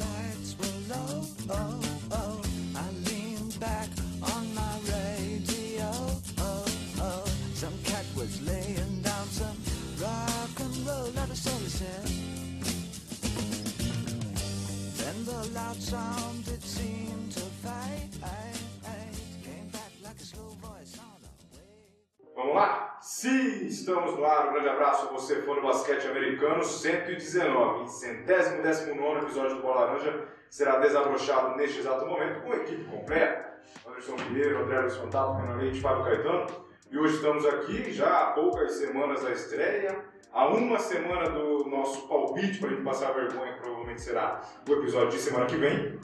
love. Estamos no ar. Um grande abraço você, fã do basquete americano. 119, centésimo décimo nono episódio do Bola Laranja será desabrochado neste exato momento com a equipe completa. Anderson Pinheiro, André Luiz Fantato, Renan Leite, Fábio Caetano. E hoje estamos aqui, já há poucas semanas da estreia, há uma semana do nosso palpite para a gente passar vergonha, que provavelmente será o episódio de semana que vem.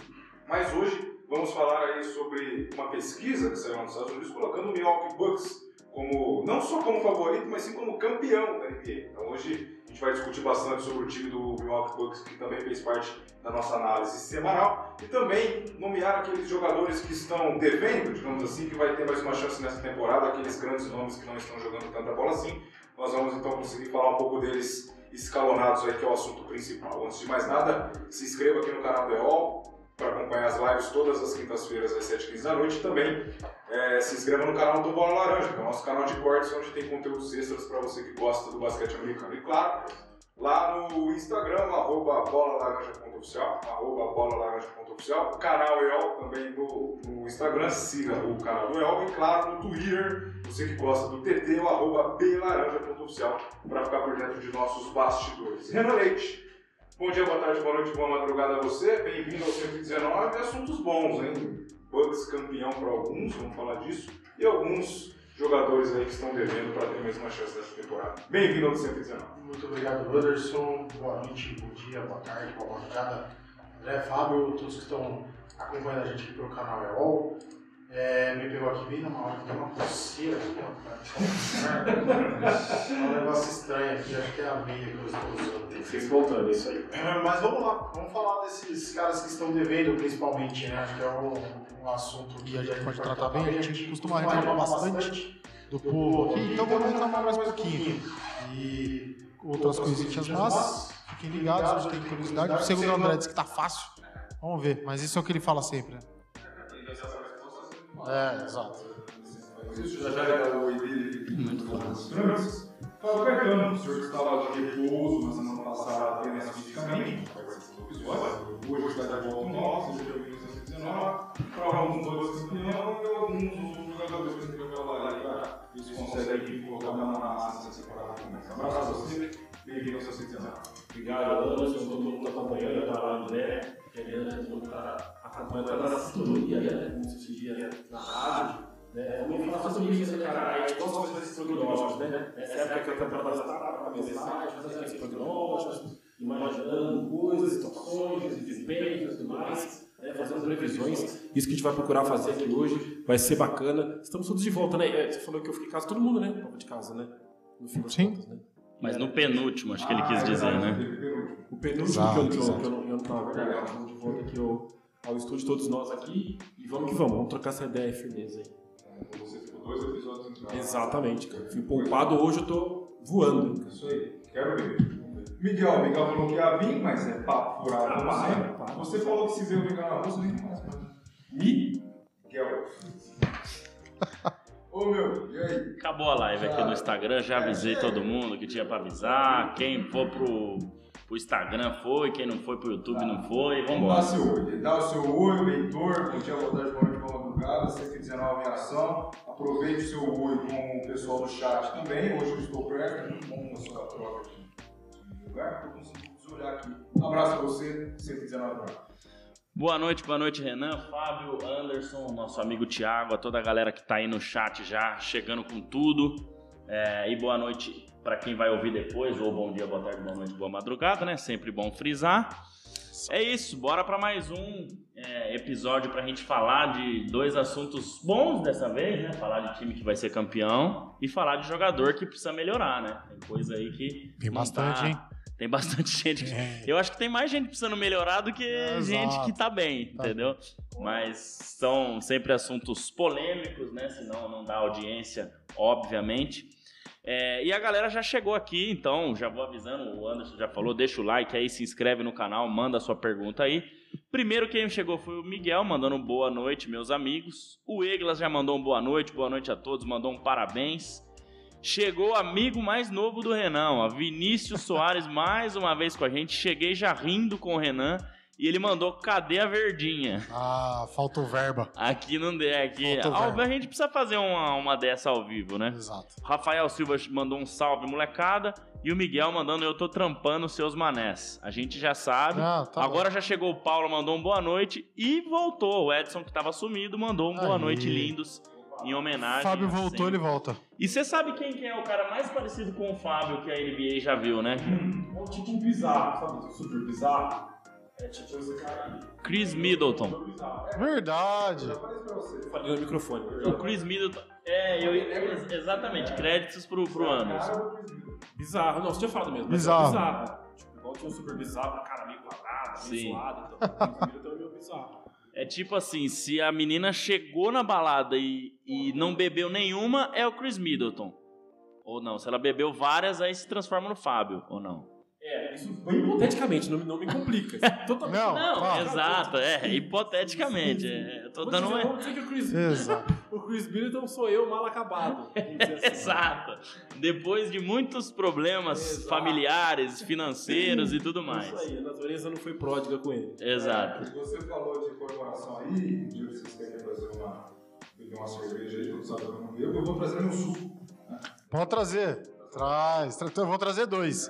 Mas hoje vamos falar aí sobre uma pesquisa que saiu nos Estados Unidos colocando o Milwaukee Bucks como não só como favorito, mas sim como campeão da NBA. Então hoje a gente vai discutir bastante sobre o time do Milwaukee Bucks, que também fez parte da nossa análise semanal, e também nomear aqueles jogadores que estão devendo, digamos assim, que vai ter mais uma chance nessa temporada, aqueles grandes nomes que não estão jogando tanta bola assim. Nós vamos então conseguir falar um pouco deles escalonados aí, que é o assunto principal. Antes de mais nada, se inscreva aqui no canal do EOL, para acompanhar as lives todas as quintas-feiras às 7h15 da noite. E também é, se inscreva no canal do Bola Laranja, que é o nosso canal de cortes, onde tem conteúdos extras para você que gosta do basquete americano. E claro, lá no Instagram, arroba bolalaranja.oficial, arroba bolalaranja.oficial, canal EOL também no, no Instagram, siga o canal do EOL. E claro, no Twitter, você que gosta do TT, o arroba blaranja.oficial, para ficar por dentro de nossos bastidores. Renan Leite. Bom dia, boa tarde, boa noite, boa madrugada a você. Bem-vindo ao 119 assuntos bons, hein? Bucks campeão para alguns, vamos falar disso, e alguns jogadores aí que estão devendo para ter mais uma chance dessa temporada. Bem-vindo ao 119. Muito obrigado, Anderson. Boa noite, bom dia, boa tarde, boa madrugada. André, Fábio, todos que estão acompanhando a gente aqui pelo canal EOL. É, me pegou aqui bem numa hora que tem uma coceira aqui, ó. É um negócio estranho aqui, acho que é a meia que eu estou usando. Fiz voltando isso aí. Mas vamos lá, vamos falar desses caras que estão devendo, principalmente, né? Acho que é um, um assunto que a gente pode tratar bem. A gente costuma reclamar bastante do povo aqui, então vamos reclamar mais um pouquinho. E outras coisinhas más, fiquem ligados, tem curiosidade. O segundo André disse que tá fácil. Vamos ver, mas isso é o que ele fala sempre, né? É, exato. Isso já já era o oi dele. Muito fácil. Fala, Caetano, o senhor que estava de repouso na semana passada apenas fisicamente, participou do episódio. Hoje está de volta nosso, ao 119. Para alguns dois campeão e alguns jogadores que a falar aí para eles conseguem colocar a na massa nessa temporada começa. Abraço a você, bem-vindo ao 119. Obrigado, Anderson, todo mundo acompanhando, eu estava no André, querendo todo mundo tá acompanhando toda essa sintonia, né? Como se dia na rádio. Né? Vamos falar sobre isso, né, cara? A gente gosta de fazer esses prognósticos, né? Essa época que a temporada está para começar, fazendo esses prognósticos, imaginando coisas, situações, desempenhos e tudo mais. Né, fazendo previsões, isso que a gente vai procurar fazer aqui hoje, vai ser bacana. Estamos todos de volta, né? É, Você falou que eu fiquei em casa, todo mundo, né? Tava de casa, né? No fim das Sim. contas, né? Mas no penúltimo, acho que ele quis dizer, né? O penúltimo Exato, que eu, que eu, eu não, eu não tava verdade. Estamos de volta aqui ao, ao estúdio, todos nós aqui. E vamos que vamos, vamos trocar essa ideia e firmeza aí. Você ficou dois episódios em casa. Exatamente, cara. Fui poupado hoje, eu tô voando. Isso aí, quero ver. Miguel, Miguel falou que ia vir, mas é papo furado Ah, para, sempre. para. Você falou que se vê o Miguel na rua, você nem mais. Mi? Miguel. Ô meu, e aí? Acabou a live aqui no Instagram, já avisei todo mundo que tinha pra avisar. Quem for pro, pro Instagram foi, quem não foi pro YouTube não foi. Dá Vambora. seu oi, dá o seu oi, leitor, bom dia, boa tarde, boa noite, boa madrugada, 119 em ação. Aproveite o seu oi com o pessoal do chat também. Hoje eu estou perto, muito bom essa troca de lugar, porque eu olhar aqui. Abraço a você, 119 para. Boa noite, boa noite, Renan, Fábio, Anderson, nosso amigo Thiago, a toda a galera que tá aí no chat já chegando com tudo. É, e boa noite para quem vai ouvir depois, ou bom dia, boa tarde, boa noite, boa madrugada, né? Sempre bom frisar. É isso, bora para mais um é, episódio pra gente falar de dois assuntos bons dessa vez, né? Falar de time que vai ser campeão e falar de jogador que precisa melhorar, né? Tem coisa aí que. Tem bastante, tá- hein? Tem bastante gente. que- É. Eu acho que tem mais gente precisando melhorar do que Exato. gente que tá bem, Tá. entendeu? Mas são sempre assuntos polêmicos, né? Senão não dá audiência, obviamente. É, e a galera já chegou aqui, então já vou avisando, o Anderson já falou, deixa o like aí, se inscreve no canal, manda sua pergunta aí. Primeiro quem chegou foi o Miguel, mandando boa noite, meus amigos. O Eglas já mandou um boa noite, boa noite a todos, mandou um parabéns. Chegou o amigo mais novo do Renan, ó, Vinícius Soares, mais uma vez com a gente. Cheguei já rindo com o Renan e ele mandou cadê a verdinha? Ah, faltou verba. Aqui não der, aqui. Faltou Ao, verba. a gente precisa fazer uma, uma dessa ao vivo, né? Exato. Rafael Silva mandou um salve, molecada. E o Miguel mandando eu tô trampando seus manés. A gente já sabe. Ah, tá Agora já chegou o Paulo, mandou um boa noite. E voltou. O Edson, que tava sumido, mandou um boa Aí. noite, lindos. Em homenagem. Fábio voltou, sempre. ele volta. E você sabe quem que é o cara mais parecido com o Fábio que a NBA já viu, né? É um tipo bizarro, sabe? Super bizarro. É tipo. Chris Middleton. É, Verdade. Falei isso pra você. eu falei no microfone. O Chris Middleton. É, eu, ex- exatamente. Créditos pro, pro Anderson. Bizarro, não, você tinha falado mesmo. mas Bizarro. É bizarro. Tipo, igual tinha um super bizarro, um cara meio quadrado, Sim. meio suado. Então, o Chris Middleton é meio bizarro. É tipo assim, se a menina chegou na balada e, e não bebeu nenhuma, é o Chris Middleton. Ou não, se ela bebeu várias, aí se transforma no Fábio, ou não? É, isso bem hipoteticamente, não, me- não me complica. Isso é Totalmente. Não, Não, tá. exato, é, hipoteticamente. É, eu tô Vou dando dizer, uma... vamos dizer que o Chris, Exato. o Chris Middleton sou eu mal acabado. assim. Exato. Depois de muitos problemas Exato. familiares, financeiros e tudo Isso mais. aí, a natureza não foi pródiga com ele. Exato. Você falou de comemoração aí, um dia vocês querem fazer uma, uma cerveja aí, eu vou trazer meu suco. Pode trazer. Traz. Tra- Eu vou trazer dois.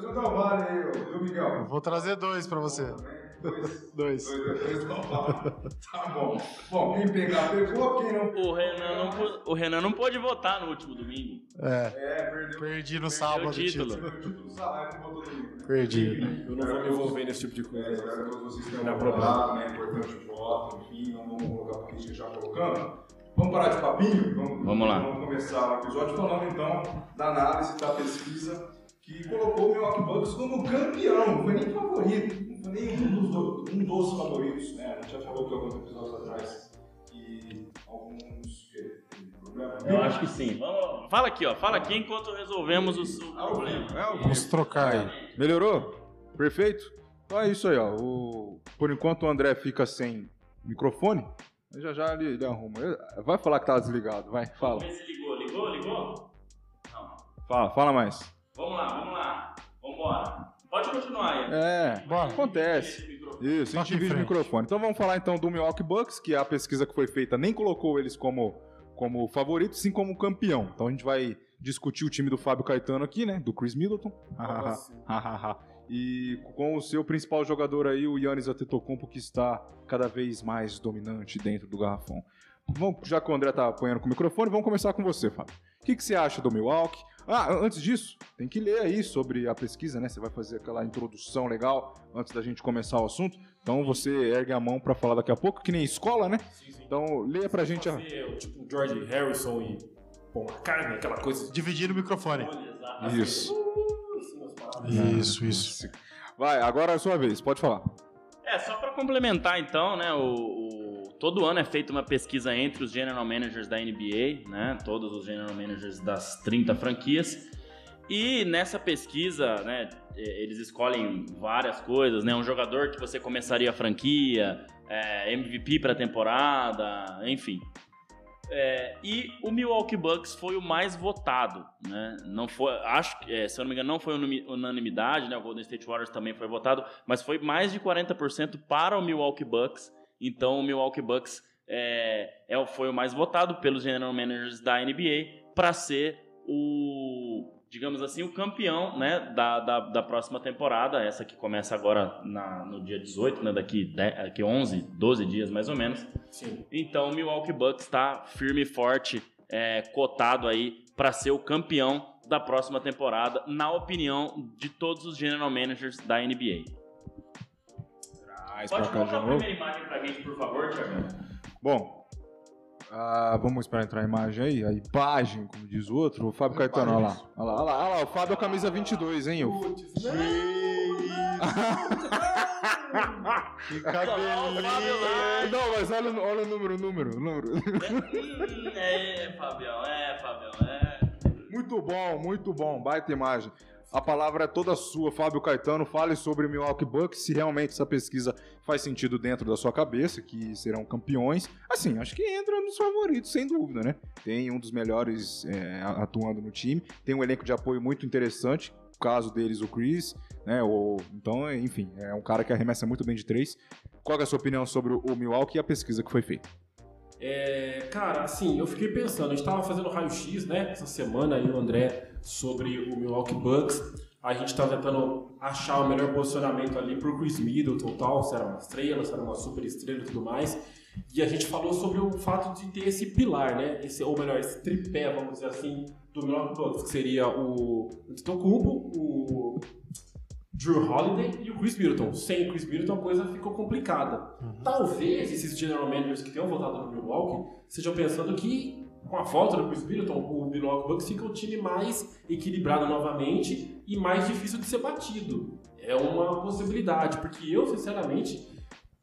Trazer um Del Valle aí, viu, Miguel? vou trazer dois pra você. Dois. Dois. Dois, dois Del Valle. Tá bom. Bom, quem pegar, pegou, quem não O Renan, não, pô- o Renan não pôde votar no último domingo. É. É, perdeu. Perdi no sábado. o título. Perdeu o título do salário, não botou domingo. né? Perdi. Eu não vou me envolver nesse tipo de É, coisa. espero que todos vocês tenham Não é né? É importante o voto, enfim, não vamos colocar política já colocando. Vamos parar de papinho? Vamos, Vamos lá. Vamos começar o episódio falando então da análise da pesquisa que colocou o Milwaukee Bucks como campeão. Não foi nem favorito, não foi nem um dos, do- um dos favoritos, né? A gente já falou que alguns episódios atrás que alguns que, tem problema. Eu acho que sim. Vamos, fala aqui, ó. Fala aqui enquanto resolvemos o, o problema. é vivo. Vamos trocar aí. Melhorou? Perfeito? Então é isso aí, ó. O- Por enquanto o André fica sem microfone. Já já ele, ele arruma. Ele- Vai falar que tá desligado, vai, fala. Vamos ver se ligou. Ligou? Ligou? Não. Fala, fala mais. Vamos lá, vamos lá. Vambora. Pode continuar aí. É, Bora. acontece. Isso, a Toque gente em divide o frente. microfone. Então vamos falar então do Milwaukee Bucks, que a pesquisa que foi feita nem colocou eles como, como favorito, sim como campeão. Então a gente vai discutir o time do Fábio Caetano aqui, né? Do Chris Middleton. e com o seu principal jogador aí, o Yannis Antetokounmpo, que está cada vez mais dominante dentro do garrafão. Vamos, já que o André tá apanhando com o microfone, vamos começar com você, Fábio. O que, que você acha do Milwaukee? Ah, antes disso, tem que ler aí sobre a pesquisa, né? Você vai fazer aquela introdução legal antes da gente começar o assunto. Então você ergue a mão pra falar daqui a pouco, que nem escola, né? Sim, sim. Então leia pra gente a. Fazer, o tipo George Harrison e Paul McCartney, aquela coisa. Dividir o microfone. Isso. Assim. Isso, isso. Vai, agora é a sua vez, pode falar. É, só pra complementar então, né, o, o- todo ano é feita uma pesquisa entre os general managers da NBA, né, todos os general managers das 30 franquias. E nessa pesquisa, né, eles escolhem várias coisas, né, um jogador que você começaria a franquia, é, MVP pra temporada, enfim. É, e o Milwaukee Bucks foi o mais votado, né? Não foi, acho que, é, se eu não me engano, não foi unanimi- unanimidade, né? O Golden State Warriors também foi votado, mas foi mais de 40% para o Milwaukee Bucks. Então o Milwaukee Bucks é, é, foi o mais votado pelos general managers da NBA para ser o, digamos assim, o campeão, né? Da, da, da próxima temporada, essa que começa agora na- no dia 18, né? Daqui, 10, daqui 11, 12 dias mais ou menos. Sim. Então o Milwaukee Bucks está firme e forte, é, cotado aí para ser o campeão da próxima temporada, na opinião de todos os general managers da NBA. Traz Pode pra cá colocar a primeira imagem pra gente, por favor, Thiago? Bom, ah, vamos esperar entrar a imagem aí. A imagem, como diz o outro. O Fábio Caetano, olha lá. Olha lá, olha lá, olha lá. O Fábio é a camisa 22, hein? O... Que Fábio cabelinho. Não, mas olha, o- olha o número, o número, o número. Hum, é, Fabião, é, Fabião, é. Muito Muito bom, muito bom. Baita imagem. A palavra é toda sua, Fábio Caetano. Fale sobre o Milwaukee Bucks, se realmente essa pesquisa faz sentido dentro da sua cabeça, que serão campeões. Assim, acho que entra nos favoritos, sem dúvida, né? Tem um dos melhores é, atuando no time, tem um elenco de apoio muito interessante. Caso deles, o Chris, né? O, então, enfim, é um cara que arremessa muito bem de três. Qual é a sua opinião sobre o Milwaukee e a pesquisa que foi feita? É, cara, assim, eu fiquei pensando, a gente tava fazendo raio-x, né, essa semana aí, o André, sobre o Milwaukee Bucks. A gente tava tentando achar o melhor posicionamento ali pro Chris Middleton tal, se era uma estrela, se era uma super estrela e tudo mais. E a gente falou sobre o fato de ter esse pilar, né, esse, ou melhor, esse tripé, vamos dizer assim, do Milwaukee Bucks, que seria o Antetokounmpo, o Drew Holiday e o Chris Middleton. Sem o Chris Middleton a coisa ficou complicada. Talvez esses general managers que tenham votado no Milwaukee estejam pensando que com a volta do Chris Middleton, o Milwaukee Bucks fica o time mais equilibrado novamente e mais difícil de ser batido. É uma possibilidade, porque eu, sinceramente,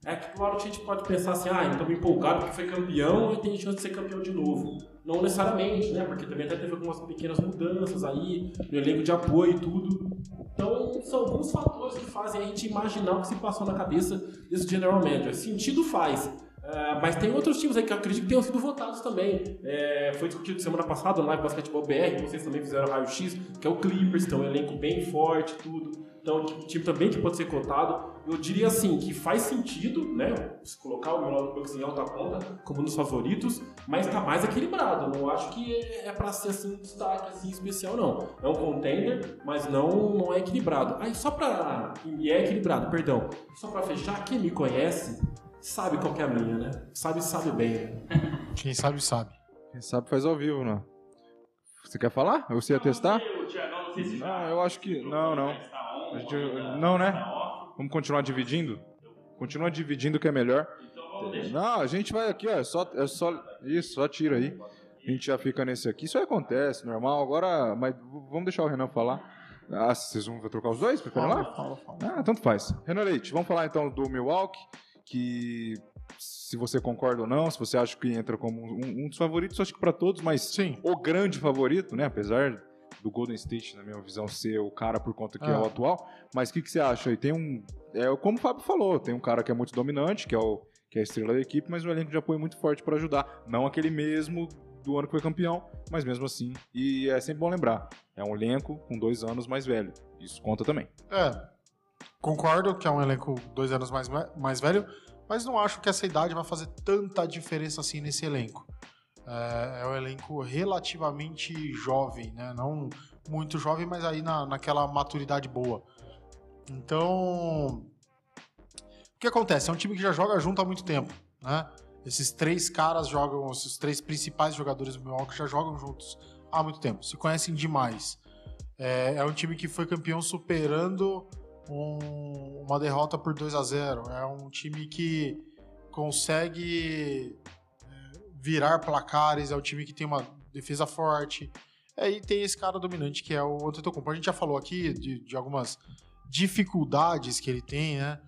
é que claro que a gente pode pensar assim, ah, então me empolgado porque foi campeão e tem chance de ser campeão de novo. Não necessariamente, né? Porque também até teve algumas pequenas mudanças aí, no elenco de apoio e tudo. Então, são alguns fatores que fazem a gente imaginar o que se passou na cabeça desse general manager. Sentido faz. Uh, mas tem outros times aí que eu acredito que tenham sido votados também. É, foi discutido semana passada no Live Basketball BR, vocês também fizeram raio-x, que é o Clippers, tem um elenco bem forte tudo. Então, um time também que pode ser cotado. Eu diria assim, que faz sentido, né? Se colocar o Milwaukee Bucks em alta conta como dos favoritos, mas tá mais equilibrado. Não acho que é, é para ser assim um destaque assim, especial, não. É um contender, mas não, não é equilibrado. Aí só pra. E é equilibrado, perdão. Só pra fechar, quem me conhece sabe qual que é a minha, né? Sabe, sabe bem. Né? Quem sabe, sabe. Quem sabe faz ao vivo, né? Você quer falar? Você ia testar? Não Não, eu acho que. Não, não. A gente- não, né? Vamos continuar dividindo? Continua dividindo que é melhor. Não, a gente vai aqui, ó. É só, é só. Isso, só tira aí. A gente já fica nesse aqui. Isso aí acontece, normal. Agora. Mas vamos deixar o Renan falar. Ah, vocês vão trocar os dois? Preferem lá? fala, fala. Ah, tanto faz. Renan Leite, vamos falar então do Milwaukee, que se você concorda ou não, se você acha que entra como um, um dos favoritos, acho que para todos, mas Sim. o grande favorito, né? Apesar do Golden State, na minha visão, ser o cara por conta que é, Ah. o atual. Mas o que, que você acha aí? Tem um. É como o Fábio falou, tem um cara que é muito dominante, que é, o, que é a estrela da equipe, mas um elenco de apoio muito forte para ajudar. Não aquele mesmo do ano que foi campeão, mas mesmo assim. E é sempre bom lembrar: é um elenco com dois anos mais velho. Isso conta também. É, concordo que é um elenco dois anos mais, mais velho, mas não acho que essa idade vai fazer tanta diferença assim nesse elenco. É, é um elenco relativamente jovem, né? Não muito jovem, mas aí na, naquela maturidade boa. Então, o que acontece? É um time que já joga junto há muito tempo, né? Esses três caras jogam, esses três principais jogadores do Milwaukee já jogam juntos há muito tempo, se conhecem demais. É, é um time que foi campeão superando um- uma derrota por 2 a 0 É um time que consegue é, virar placares, é um time que tem uma defesa forte. É, e tem esse cara dominante que é o Antetokounmpo. A gente já falou aqui de, de algumas dificuldades que ele tem, né?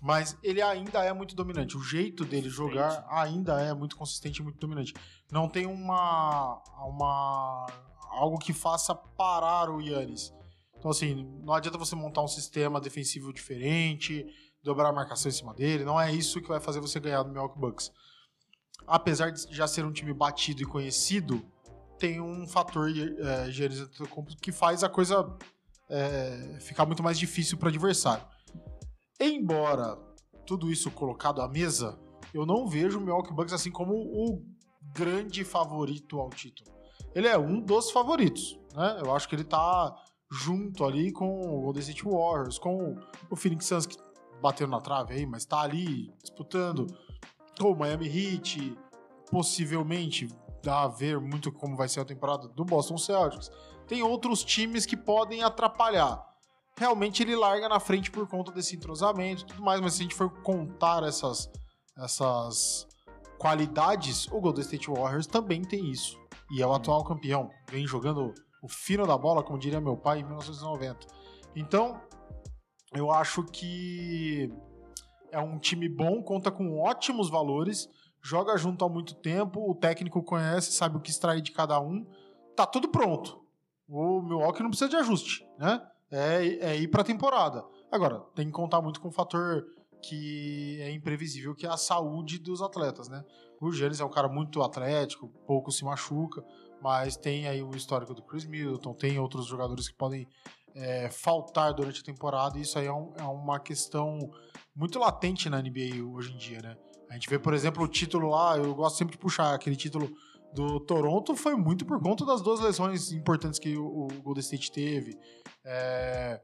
Mas ele ainda é muito dominante. O jeito dele jogar ainda é muito consistente e muito dominante. Não tem uma, uma algo que faça parar o Yannis. Então, assim, não adianta você montar um sistema defensivo diferente, dobrar a marcação em cima dele. Não é isso que vai fazer você ganhar do Milwaukee Bucks. Apesar de já ser um time batido e conhecido, tem um fator é, que faz a coisa é, ficar muito mais difícil para adversário. Embora tudo isso colocado à mesa, eu não vejo o Milwaukee Bucks assim como o grande favorito ao título. Ele é um dos favoritos, né? Eu acho que ele tá junto ali com o Golden State Warriors, com o Phoenix Suns que bateu na trave aí, mas tá ali disputando com o Miami Heat, possivelmente dá a ver muito como vai ser a temporada do Boston Celtics. Tem outros times que podem atrapalhar. Realmente ele larga na frente por conta desse entrosamento e tudo mais, mas se a gente for contar essas, essas qualidades, o Golden State Warriors também tem isso. E é o atual campeão. Vem jogando o fino da bola, como diria meu pai, em 1990. Então, eu acho que é um time bom, conta com ótimos valores, joga junto há muito tempo, o técnico conhece, sabe o que extrair de cada um. Tá tudo pronto. o Milwaukee não precisa de ajuste, né? É, é ir pra temporada. Agora, tem que contar muito com o fator que é imprevisível, que é a saúde dos atletas, né? O Giannis é um cara muito atlético, pouco se machuca, mas tem aí o histórico do Chris Middleton, tem outros jogadores que podem é, faltar durante a temporada, e isso aí é, um- é uma questão muito latente na NBA hoje em dia, né? A gente vê, por exemplo, o título lá, eu gosto sempre de puxar aquele título do Toronto, foi muito por conta das duas lesões importantes que o, o Golden State teve. É,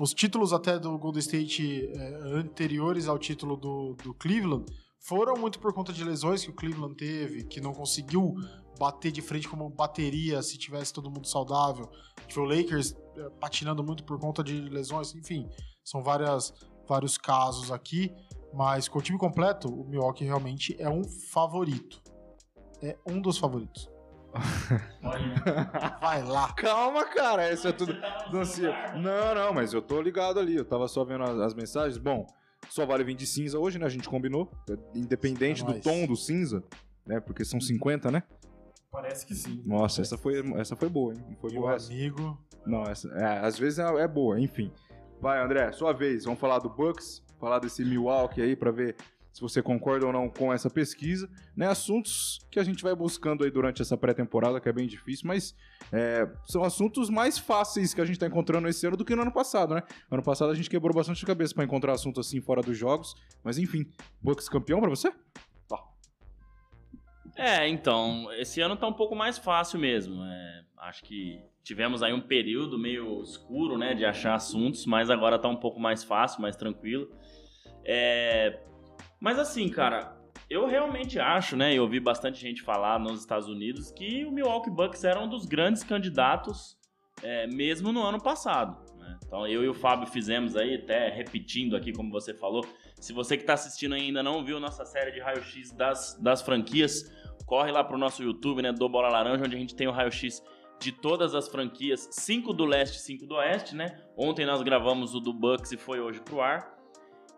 os títulos até do Golden State é, anteriores ao título do, do Cleveland foram muito por conta de lesões que o Cleveland teve, que não conseguiu bater de frente como bateria se tivesse todo mundo saudável. Tipo, o Lakers é, patinando muito por conta de lesões, enfim, são várias, vários casos aqui, mas com o time completo, o Milwaukee realmente é um favorito. É um dos favoritos. Vai lá. Calma, cara, isso é tudo. Não, não, mas eu tô ligado ali. Eu tava só vendo as, as mensagens. Bom, só vale vir de cinza hoje, né? A gente combinou. Independente É do tom do cinza, né? Porque são 50, né? Parece que sim. Nossa, essa foi, essa foi boa, hein? Não foi Meu boa essa. amigo. Não, essa, é, às vezes é, é boa, enfim. Vai, André, sua vez. Vamos falar do Bucks, falar desse Milwaukee aí pra ver se você concorda ou não com essa pesquisa, né? Assuntos que a gente vai buscando aí durante essa pré-temporada, que é bem difícil, mas é, são assuntos mais fáceis que a gente tá encontrando esse ano do que no ano passado, né? Ano passado a gente quebrou bastante a cabeça pra encontrar assunto assim fora dos jogos, mas enfim, Bucks campeão pra você? É, então, esse ano tá um pouco mais fácil mesmo. é, acho que tivemos aí um período meio escuro, né, de achar assuntos, mas agora tá um pouco mais fácil, mais tranquilo. É, mas assim, cara, eu realmente acho, né, e ouvi bastante gente falar nos Estados Unidos que o Milwaukee Bucks era um dos grandes candidatos, é, mesmo no ano passado. né? Então eu e o Fábio fizemos aí, até repetindo aqui como você falou, se você que está assistindo ainda não viu nossa série de raio-x das, das franquias, corre lá pro nosso YouTube, né, do Bola Laranja, onde a gente tem o raio-x de todas as franquias, 5 do leste e 5 do oeste, né? Ontem nós gravamos o do Bucks e foi hoje pro ar.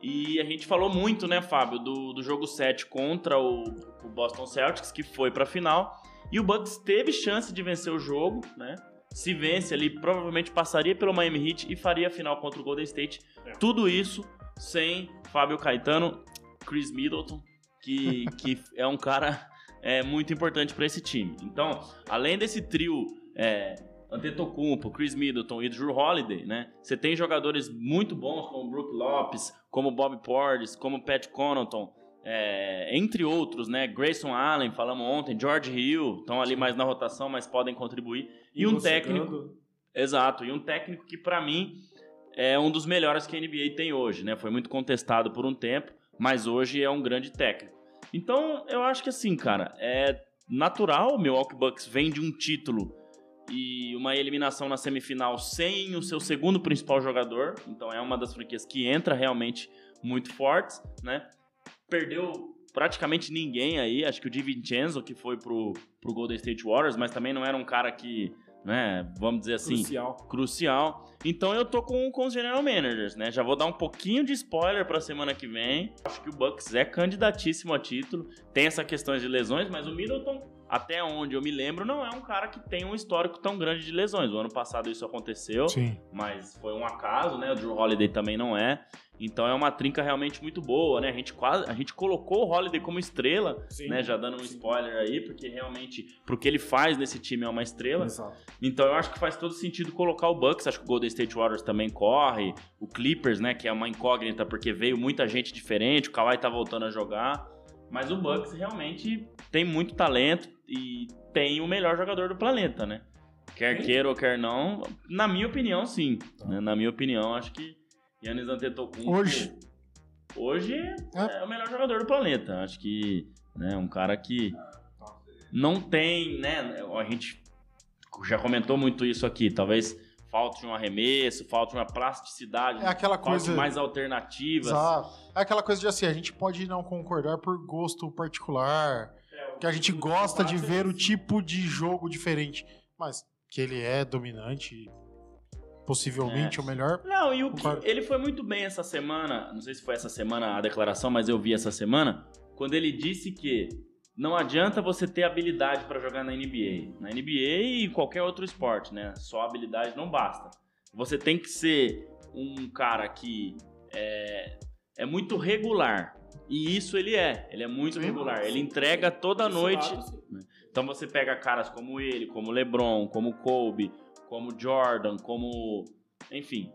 E a gente falou muito, né, Fábio, do, do jogo 7 contra o, o Boston Celtics, que foi pra final. E o Bucks teve chance de vencer o jogo, né? Se vence ali, provavelmente passaria pelo Miami Heat e faria a final contra o Golden State. É. Tudo isso sem Fábio Caetano, Chris Middleton, que, que é um cara é, muito importante para esse time. Então, além desse trio é, Antetokounmpo, Chris Middleton e Drew Holiday, né? Você tem jogadores muito bons como Brook Lopes, como Bob Portis, como Pat Connaughton, é, entre outros, né? Grayson Allen, falamos ontem, George Hill, estão ali mais na rotação, mas podem contribuir. E, um você técnico, exato, e um técnico que para mim é um dos melhores que a NBA tem hoje, né? Foi muito contestado por um tempo, mas hoje é um grande técnico. Então, eu acho que assim, cara, é natural o Milwaukee Bucks vem de um título e uma eliminação na semifinal sem o seu segundo principal jogador. Então é uma das franquias que entra realmente muito fortes, né? Perdeu praticamente ninguém aí, acho que o DiVincenzo que foi pro, pro Golden State Warriors, mas também não era um cara que, né, vamos dizer assim, Crucial. crucial. Então eu tô com, com os general managers, né? Já vou dar um pouquinho de spoiler pra semana que vem. Acho que o Bucks é candidatíssimo a título. Tem essa questão de lesões, mas o Middleton, até onde eu me lembro, não é um cara que tem um histórico tão grande de lesões. O ano passado isso aconteceu, Sim. mas foi um acaso, né? O Drew Holiday também não é. Então é uma trinca realmente muito boa, né? A gente quase, a gente colocou o Holiday como estrela, Sim. né? Já dando um spoiler aí, porque realmente pro que ele faz nesse time é uma estrela. Exato. Então eu acho que faz todo sentido colocar o Bucks. Acho que o Golden State Warriors também corre. O Clippers, né? Que é uma incógnita porque veio muita gente diferente. O Kawhi tá voltando a jogar. Mas o Bucks realmente tem muito talento e tem o melhor jogador do planeta, né? Quer queira ou quer não, na minha opinião, sim. Né? Na minha opinião, acho que Yannis Antetokounmpo Hoje. hoje É. é o melhor jogador do planeta. Acho que né, um cara que não tem, né? A gente já comentou muito isso aqui. Talvez falte um arremesso, falte uma plasticidade, É aquela coisa. mais alternativas. Exato. É aquela coisa de assim, a gente pode não concordar por gosto particular, que a gente gosta de ver o tipo de jogo diferente, mas que ele é dominante, possivelmente É. o melhor. Não, e o que ele foi muito bem essa semana, não sei se foi essa semana a declaração, mas eu vi essa semana, quando ele disse que não adianta você ter habilidade para jogar na NBA. Na NBA e em qualquer outro esporte, né? Só habilidade não basta. Você tem que ser um cara que é, é muito regular. E isso ele é. Ele é muito regular. Ele entrega toda noite. sim. Então você pega caras como ele, como LeBron, como Kobe, como Jordan, como. Enfim.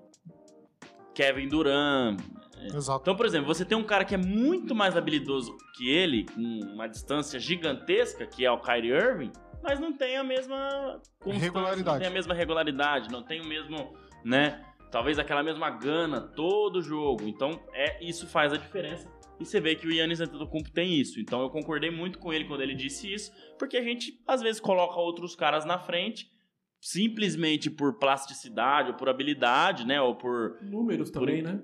Kevin Durant. Exato. Então, por exemplo, você tem um cara que é muito mais habilidoso que ele, com uma distância gigantesca, que é o Kyrie Irving, mas não tem a mesma Regularidade. não tem a mesma regularidade, não tem o mesmo, né? Talvez aquela mesma gana todo jogo. Então, é isso faz a diferença. E você vê que o Yannis Antetokounmpo tem isso. Então, eu concordei muito com ele quando ele disse isso, porque a gente às vezes coloca outros caras na frente simplesmente por plasticidade ou por habilidade, né? Ou por Números também, né?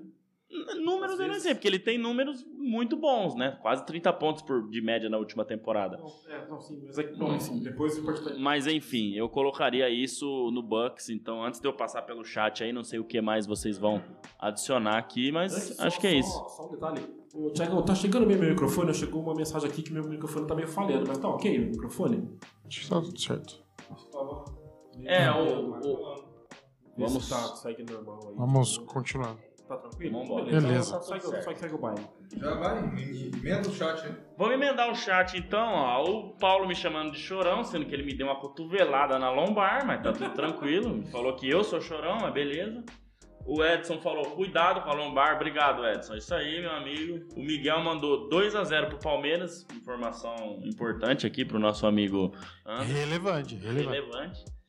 Números Às eu não vezes- sei, porque ele tem números muito bons, né? Quase 30 pontos por, de média na última temporada. Não, é, não, sim, mas é que, não, assim, depois Mas enfim, eu colocaria isso no Bucks. Então, antes de eu passar pelo chat aí, não sei o que mais vocês vão adicionar aqui, mas Antes, só- acho que é só- isso. Só um detalhe. Ô, Tiagão, tá chegando bem meu microfone? Chegou uma mensagem aqui que meu microfone tá meio falhando, mas tá ok o microfone? Acho que tá tudo certo. É, o- o- Vamos. Vamos- Tá, aí. Vamos tranquilo? Vambora. Beleza. Então, segue, segue, segue o baile. Já vai, emenda o chat aí. Vamos emendar o chat então, ó. O Paulo me chamando de chorão, sendo que ele me deu uma cotovelada na lombar, mas tá tudo tranquilo. Me falou que eu sou chorão, mas beleza. O Edson falou, cuidado com a lombar. Obrigado, Edson. Isso aí, meu amigo. O Miguel mandou 2 a 0 pro Palmeiras. Informação importante aqui pro nosso amigo Anderson. Relevante, relevante. relevante.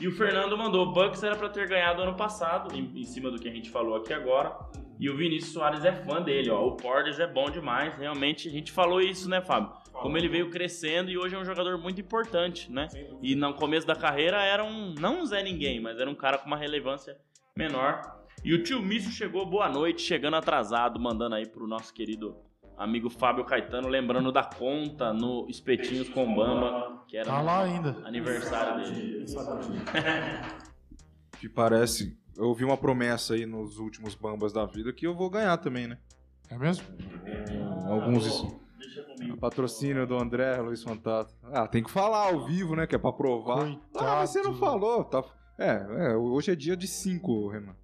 E o Fernando mandou, o Bucks era pra ter ganhado ano passado, em, em cima do que a gente falou aqui agora. E o Vinícius Soares é fã dele, ó. O Portes é bom demais, realmente. A gente falou isso, né, Fábio? Como ele veio crescendo e hoje é um jogador muito importante, né? E no começo da carreira era um, não um Zé Ninguém, mas era um cara com uma relevância menor. E o tio Mício chegou, boa noite, chegando atrasado, mandando aí pro nosso querido amigo Fábio Caetano, lembrando da conta no Espetinhos com Bamba, que era Tá lá ainda. aniversário dele. Que parece. Eu ouvi uma promessa aí nos últimos bambas da vida que eu vou ganhar também, né? É mesmo? Alguns. Deixa comigo. Patrocínio do André Luiz Fantato. Ah, tem que falar ao vivo, né? Que é pra provar. Coitado. Ah, mas você não falou. Tá... É, é, hoje é dia de 5, Renan.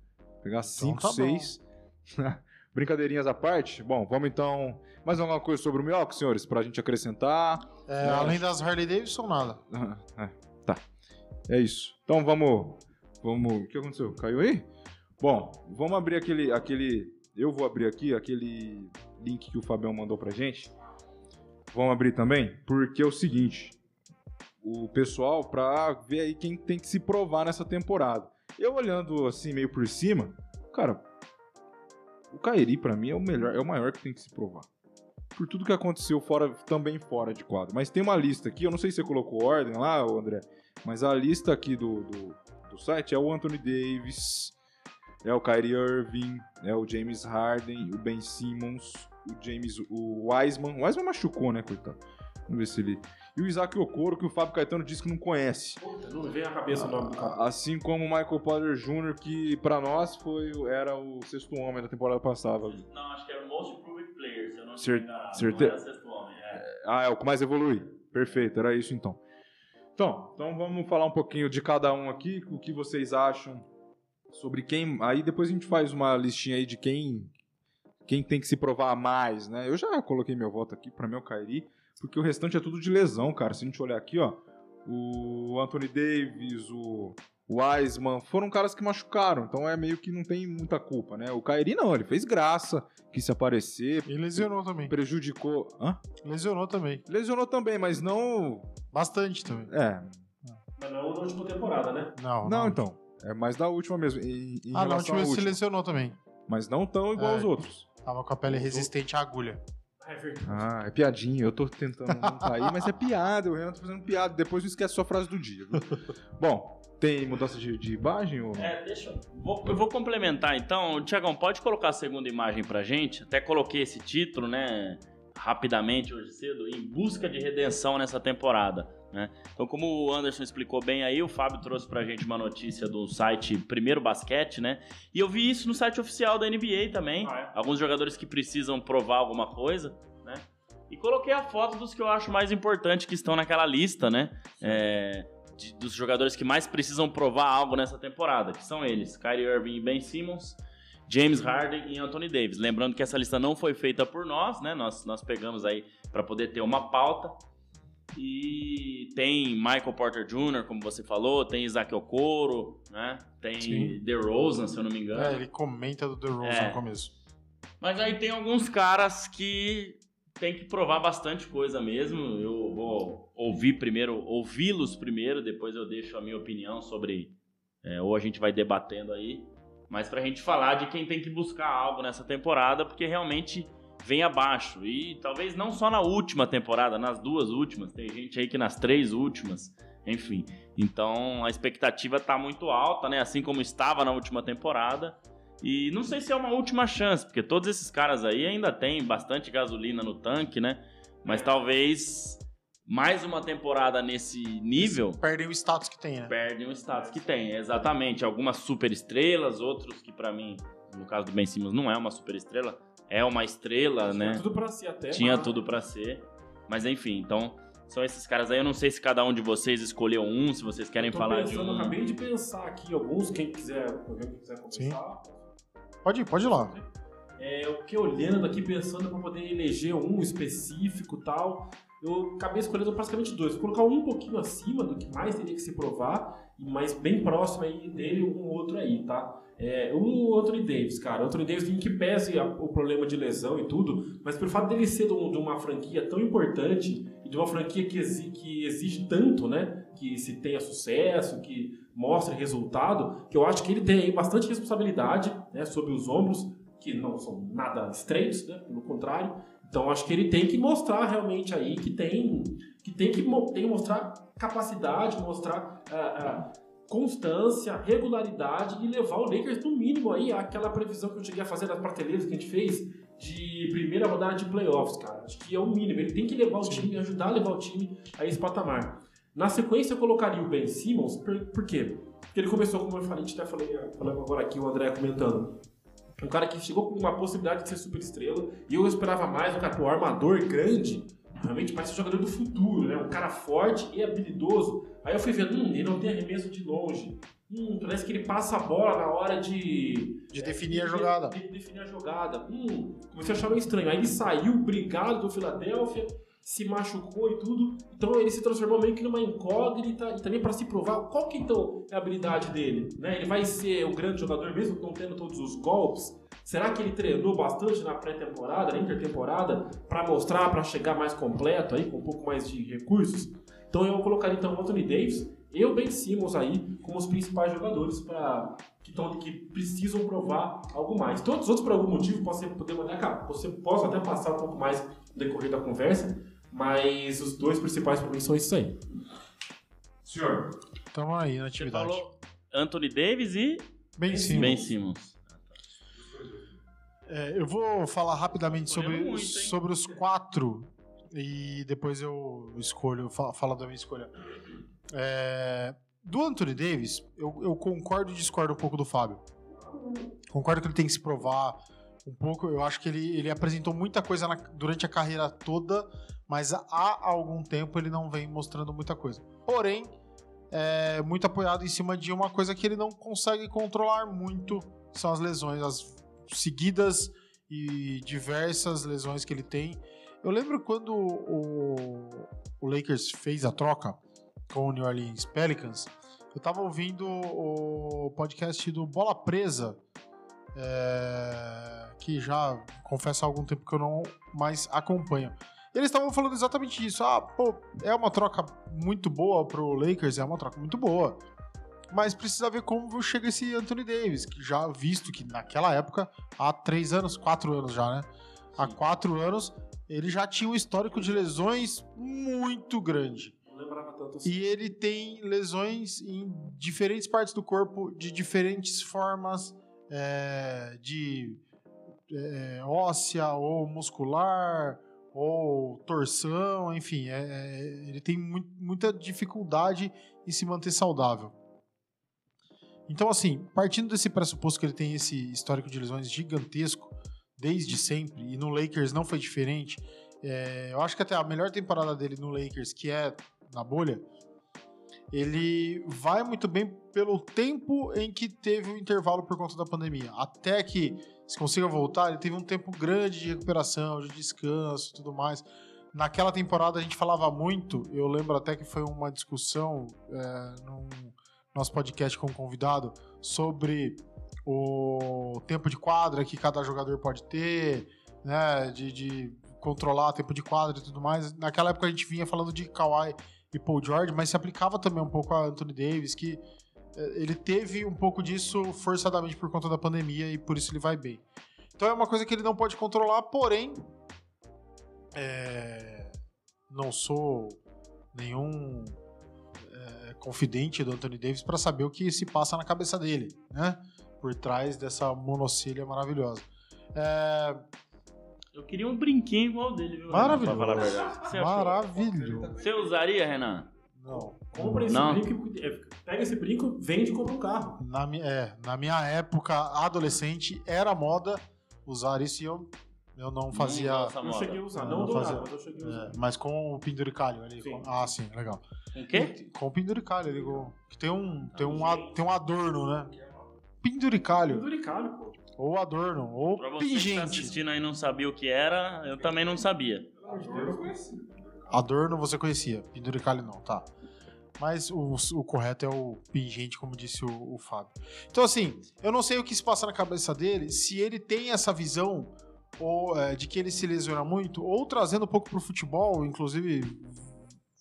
Pegar 5, tá bom. 6. Brincadeirinhas à parte. Bom, vamos então. Mais alguma coisa sobre o Mioca, senhores? Pra gente acrescentar. É, além das Harley Davidson, nada. Ah, é, tá. É isso. Então vamos. Vamos. O que aconteceu? Caiu aí? Bom, vamos abrir aquele. aquele eu vou abrir aqui aquele link que o Fabião mandou pra gente. Vamos abrir também? Porque é o seguinte. O pessoal, pra ver aí quem tem que se provar nessa temporada. Eu olhando assim meio por cima, cara, o Kairi pra mim é o melhor, é o maior que tem que se provar. Por tudo que aconteceu fora, também fora de quadro. Mas tem uma lista aqui, eu não sei se você colocou ordem lá, André, mas a lista aqui do, do, do site é o Anthony Davis, é o Kyrie Irving, é o James Harden, o Ben Simmons, o James, o Wiseman. O Wiseman machucou, né, coitado? Vamos ver se ele. E o Isaac Okoro, que o Fábio Caetano disse que não conhece. Puta, Não vem à cabeça o nome do cara. Assim como o Michael Porter Jr., que pra nós foi, era o sexto homem da temporada passada. Não, acho que era o Most Improved Player, se eu não me Cer- engano. certe- Não era sexto homem, é. Ah, é o que mais evolui. Perfeito, era isso então. Então, então vamos falar um pouquinho de cada um aqui, o que vocês acham sobre quem. Aí depois a gente faz uma listinha aí de quem quem tem que se provar mais, né? Eu já coloquei meu voto aqui, pra mim é o Kairi, porque o restante é tudo de lesão, cara. Se a gente olhar aqui, ó, o Anthony Davis, o Wiseman, foram caras que machucaram, então é meio que não tem muita culpa, né? O Kairi não, ele fez graça, quis se aparecer, E lesionou também. prejudicou. Hã? Lesionou também. Lesionou também, mas não. Bastante também. É. Mas não na última temporada, né? Não, Não, então. É mais da última mesmo. Em, em Ah, não, relação à última se última. lesionou também. Mas não tão igual É. aos outros. Tava com a pele resistente à agulha. É verdade. Ah, é piadinha. Eu tô tentando não cair, mas é piada. O Renan tá fazendo piada. Depois não esquece sua frase do dia. viu? Bom, tem mudança de, de imagem? Ou... É, deixa eu. Vou, eu vou complementar então. Tiagão, pode colocar a segunda imagem pra gente? Até coloquei esse título, né? Rapidamente hoje cedo, em busca de redenção nessa temporada. Né? Então, como o Anderson explicou bem aí, o Fábio trouxe pra gente uma notícia do site Primeiro Basquete, né? E eu vi isso no site oficial da NBA também. Ah, é? Alguns jogadores que precisam provar alguma coisa, né? E coloquei a foto dos que eu acho mais importantes que estão naquela lista, né? É, de- dos jogadores que mais precisam provar algo nessa temporada, que são eles, Kyrie Irving e Ben Simmons, James Harden e Anthony Davis. Lembrando que essa lista não foi feita por nós, né? Nós, nós pegamos aí para poder ter uma pauta. E tem Michael Porter Jr., como você falou, tem Isaac Okoro, né? Tem Sim. DeRozan, se eu não me engano. É, ele comenta do The Rose É. no começo. Mas aí tem alguns caras que tem que provar bastante coisa mesmo. Eu vou ouvir primeiro, ouvi-los primeiro, depois eu deixo a minha opinião sobre. é, ou a gente vai debatendo aí. Mas pra gente falar de quem tem que buscar algo nessa temporada, porque realmente vem abaixo. E talvez não só na última temporada, nas duas últimas. Tem gente aí que nas três últimas. Enfim. Então a expectativa tá muito alta, né? Assim como estava na última temporada. E não sei se é uma última chance, porque todos esses caras aí ainda têm bastante gasolina no tanque, né? Mas talvez mais uma temporada nesse nível Perdem o status que tem, né? perdem o status que tem. Exatamente. Algumas super estrelas, outros que pra mim, no caso do Ben Simmons, não é uma super estrela, é uma estrela, né? Tudo pra si até. Tinha mas- tudo pra ser. Mas enfim, então são esses caras aí. Eu não sei se cada um de vocês escolheu um, se vocês querem falar de pensando, um. Acabei de pensar aqui alguns, quem quiser, quem quiser começar. Pode ir, pode ir lá. É, eu fiquei olhando aqui, pensando para poder eleger um específico e tal. Eu acabei escolhendo praticamente dois. Vou colocar um um pouquinho acima do que mais teria que se provar, mas bem próximo aí dele, um outro aí, tá? É, o Anthony Davis, cara. O Anthony Davis, em que pese a- o problema de lesão e tudo, mas pelo fato dele ser de, um- de uma franquia tão importante e de uma franquia que, exi- que exige tanto, né? Que se tenha sucesso, que mostre resultado, que eu acho que ele tem aí bastante responsabilidade né, sobre os ombros, que não são nada estreitos, né? Pelo contrário. Então acho que ele tem que mostrar realmente aí que tem que tem que tem que mostrar capacidade, mostrar ah, ah, constância, regularidade e levar o Lakers no mínimo aí aquela previsão que eu cheguei a fazer das prateleiras que a gente fez de primeira rodada de playoffs, cara. Acho que é o mínimo. Ele tem que levar o time, ajudar a levar o time a esse patamar. Na sequência eu colocaria o Ben Simmons, por, por quê? Porque ele começou, como eu falei, a gente até falei, falando agora aqui, o André comentando. Um cara que chegou com uma possibilidade de ser super estrela, e eu esperava mais um cara, um armador grande, realmente mais um jogador do futuro, né? Um cara forte e habilidoso. Aí eu fui vendo, hum, ele não tem arremesso de longe. Hum, parece que ele passa a bola na hora de. De definir a de- jogada. De, de definir a jogada. Hum, comecei a achar meio estranho. Aí ele saiu brigado do Filadélfia, se machucou e tudo. Então ele se transformou meio que numa incógnita e também para se provar qual que então é a habilidade dele. Né? Ele vai ser um grande jogador mesmo não tendo todos os golpes? Será que ele treinou bastante na pré-temporada, na intertemporada, para mostrar, para chegar mais completo aí, com um pouco mais de recursos? Então eu colocaria então o Anthony Davis e o Ben Simmons aí como os principais jogadores para que, que precisam provar algo mais. Todos os outros, por algum motivo, podem poder mandar, cara, você possa até passar um pouco mais no decorrer da conversa, mas os dois principais para mim são esses aí. Senhor, Tamo aí na Você atividade. falou Anthony Davis e Bem sim. Ben Simmons. É, eu vou falar rapidamente sobre, muito, sobre os quatro e depois eu escolho, falo, falo da minha escolha. É, do Anthony Davis, eu, eu concordo e discordo um pouco do Fábio. Concordo que ele tem que se provar um pouco. Eu acho que ele, ele apresentou muita coisa na- durante a carreira toda, mas há, algum tempo ele não vem mostrando muita coisa. Porém, é muito apoiado em cima de uma coisa que ele não consegue controlar muito, são as lesões, as seguidas e diversas lesões que ele tem. Eu lembro quando o, o Lakers fez a troca com o New Orleans Pelicans, eu tava ouvindo o podcast do Bola Presa, é, que já confesso há algum tempo que eu não mais acompanho. Eles estavam falando exatamente isso. Ah, pô, é uma troca muito boa pro Lakers, é uma troca muito boa. Mas precisa ver como chega esse Anthony Davis, que já visto que naquela época, há três anos, quatro anos já, né? Há Sim. quatro anos, ele já tinha um histórico de lesões muito grande. Não lembrava tanto assim. E ele tem lesões em diferentes partes do corpo, de diferentes formas, é, de é, óssea ou muscular, ou torção, enfim. é- é- ele tem mui- muita dificuldade em se manter saudável. Então, assim, partindo desse pressuposto que ele tem esse histórico de lesões gigantesco, desde sempre, e no Lakers não foi diferente, É, eu acho que até a melhor temporada dele no Lakers, que é na bolha, ele vai muito bem pelo tempo em que teve o intervalo por conta da pandemia. Até que se consiga voltar, ele teve um tempo grande de recuperação, de descanso e tudo mais. Naquela temporada a gente falava muito, eu lembro até que foi uma discussão é, no nosso podcast com um convidado sobre o tempo de quadra que cada jogador pode ter, né, de, de controlar tempo de quadra e tudo mais. Naquela época a gente vinha falando de Kawhi e Paul George, mas se aplicava também um pouco a Anthony Davis, que ele teve um pouco disso forçadamente por conta da pandemia e por isso ele vai bem. Então é uma coisa que ele não pode controlar, porém é, não sou nenhum é, confidente do Anthony Davis para saber o que se passa na cabeça dele, né? Por trás dessa monocília maravilhosa. É, Eu queria um brinquinho igual dele, viu? Maravilhoso. Você maravilhoso. Você usaria, Renan? Não. Compra esse Não. brinco, é, pega esse brinco, vende e compra um carro. Na, é, na minha época adolescente era moda usar isso e eu, eu não fazia. Não Eu cheguei a usar, Não, não, dourado, mas eu cheguei a usar. é, mas com o penduricalho ali. Sim. com- ah, sim, legal. Com o quê? Com o penduricalho ali. com- que tem um, tem, um, a- tem um adorno, né? Penduricalho. Penduricalho, pô. Ou adorno, ou Pra você que tá pingente. assistindo aí não sabia o que era, eu também não sabia. Pelo amor de Deus, eu conheci. Adorno você conhecia, penduricalho não, tá. Mas o, o correto é o pingente, como disse o, o Fábio. Então, assim, eu não sei o que se passa na cabeça dele, se ele tem essa visão ou, é, de que ele se lesiona muito, ou trazendo um pouco pro futebol, inclusive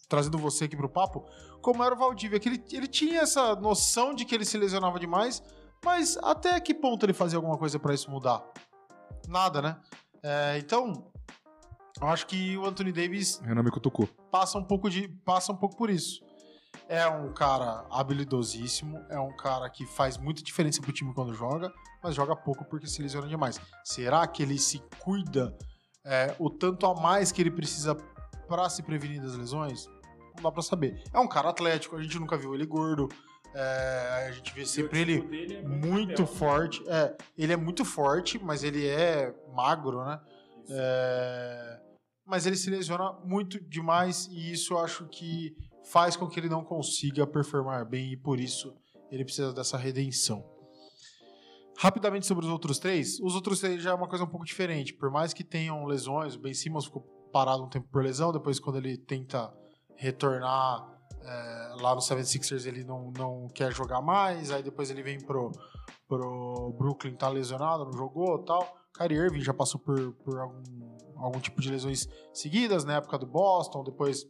trazendo você aqui pro papo, como era o Valdívia, que ele, ele tinha essa noção de que ele se lesionava demais, mas até que ponto ele fazia alguma coisa pra isso mudar? Nada, né? É, então, eu acho que o Anthony Davis Renan me cutucou. passa um pouco de passa um pouco por isso. É um cara habilidosíssimo, é um cara que faz muita diferença pro time quando joga, mas joga pouco porque se lesiona demais. Será que ele se cuida é, o tanto a mais que ele precisa pra se prevenir das lesões? Não dá pra saber. É um cara atlético, a gente nunca viu ele gordo, é, a gente vê sempre ele tipo dele é muito papel. forte. É, ele é muito forte, mas ele é magro, né? É, mas ele se lesiona muito demais e isso eu acho que faz com que ele não consiga performar bem e por isso ele precisa dessa redenção. Rapidamente sobre os outros três, os outros três já é uma coisa um pouco diferente. Por mais que tenham lesões, o Ben Simmons ficou parado um tempo por lesão, depois quando ele tenta retornar é, lá no 76ers ele não, não quer jogar mais, aí depois ele vem pro, pro Brooklyn, tá lesionado, não jogou tal. Kyrie Irving já passou por, por algum, algum tipo de lesões seguidas, na época do Boston, depois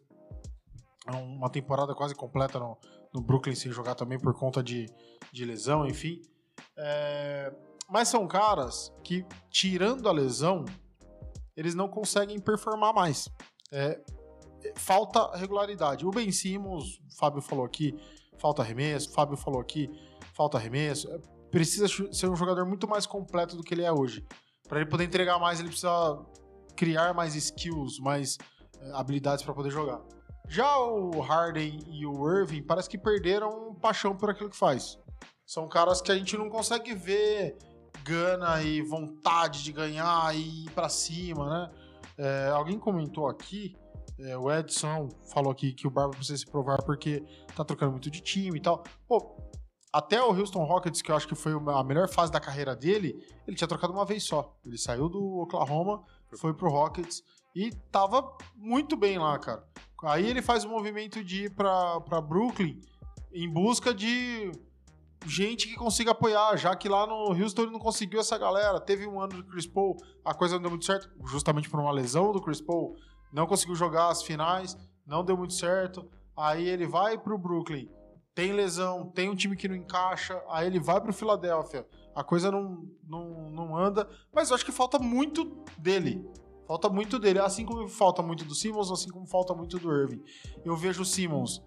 uma temporada quase completa no, no Brooklyn sem jogar também por conta de, de lesão, enfim. É, mas são caras que, tirando a lesão, eles não conseguem performar mais. É, falta regularidade. O Ben Simmons, o Fábio falou aqui, falta arremesso. O Fábio falou aqui, falta arremesso. É, Precisa ser um jogador muito mais completo do que ele é hoje. Para ele poder entregar mais, ele precisa criar mais skills, mais é, habilidades para poder jogar. Já o Harden e o Irving parece que perderam paixão por aquilo que faz. São caras que a gente não consegue ver gana e vontade de ganhar e ir pra cima, né? É, alguém comentou aqui, é, o Edson falou aqui que o Barba precisa se provar porque tá trocando muito de time e tal. Pô, até o Houston Rockets, que eu acho que foi a melhor fase da carreira dele, ele tinha trocado uma vez só. Ele saiu do Oklahoma, foi pro Rockets e tava muito bem lá, cara. Aí ele faz o movimento de ir pra, pra Brooklyn em busca de gente que consiga apoiar, já que lá no Houston ele não conseguiu essa galera. Teve um ano do Chris Paul, a coisa não deu muito certo, justamente por uma lesão do Chris Paul. Não conseguiu jogar as finais, não deu muito certo. Aí ele vai pro Brooklyn, tem lesão, tem um time que não encaixa, aí ele vai pro Philadelphia. A coisa não, não, não anda, mas eu acho que falta muito dele. Falta muito dele, assim como falta muito do Simmons, assim como falta muito do Irving. Eu vejo o Simmons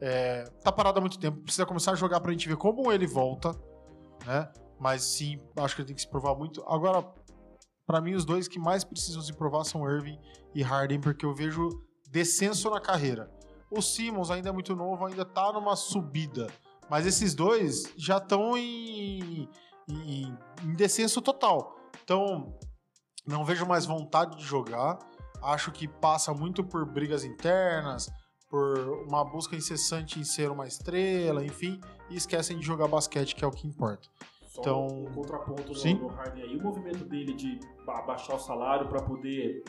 é, tá parado há muito tempo, precisa começar a jogar pra gente ver como ele volta, né? Mas sim, acho que ele tem que se provar muito. Agora, pra mim, os dois que mais precisam se provar são Irving e Harden, porque eu vejo descenso na carreira. O Simmons ainda é muito novo, ainda tá numa subida. Mas esses dois já estão em, em, em descenso total. Então, não vejo mais vontade de jogar. acho que passa muito por brigas internas, por uma busca incessante em ser uma estrela, enfim, e esquecem de jogar basquete, que é o que importa. Só Então, um contraponto sim. no Harden aí, o movimento dele de ba- baixar o salário para poder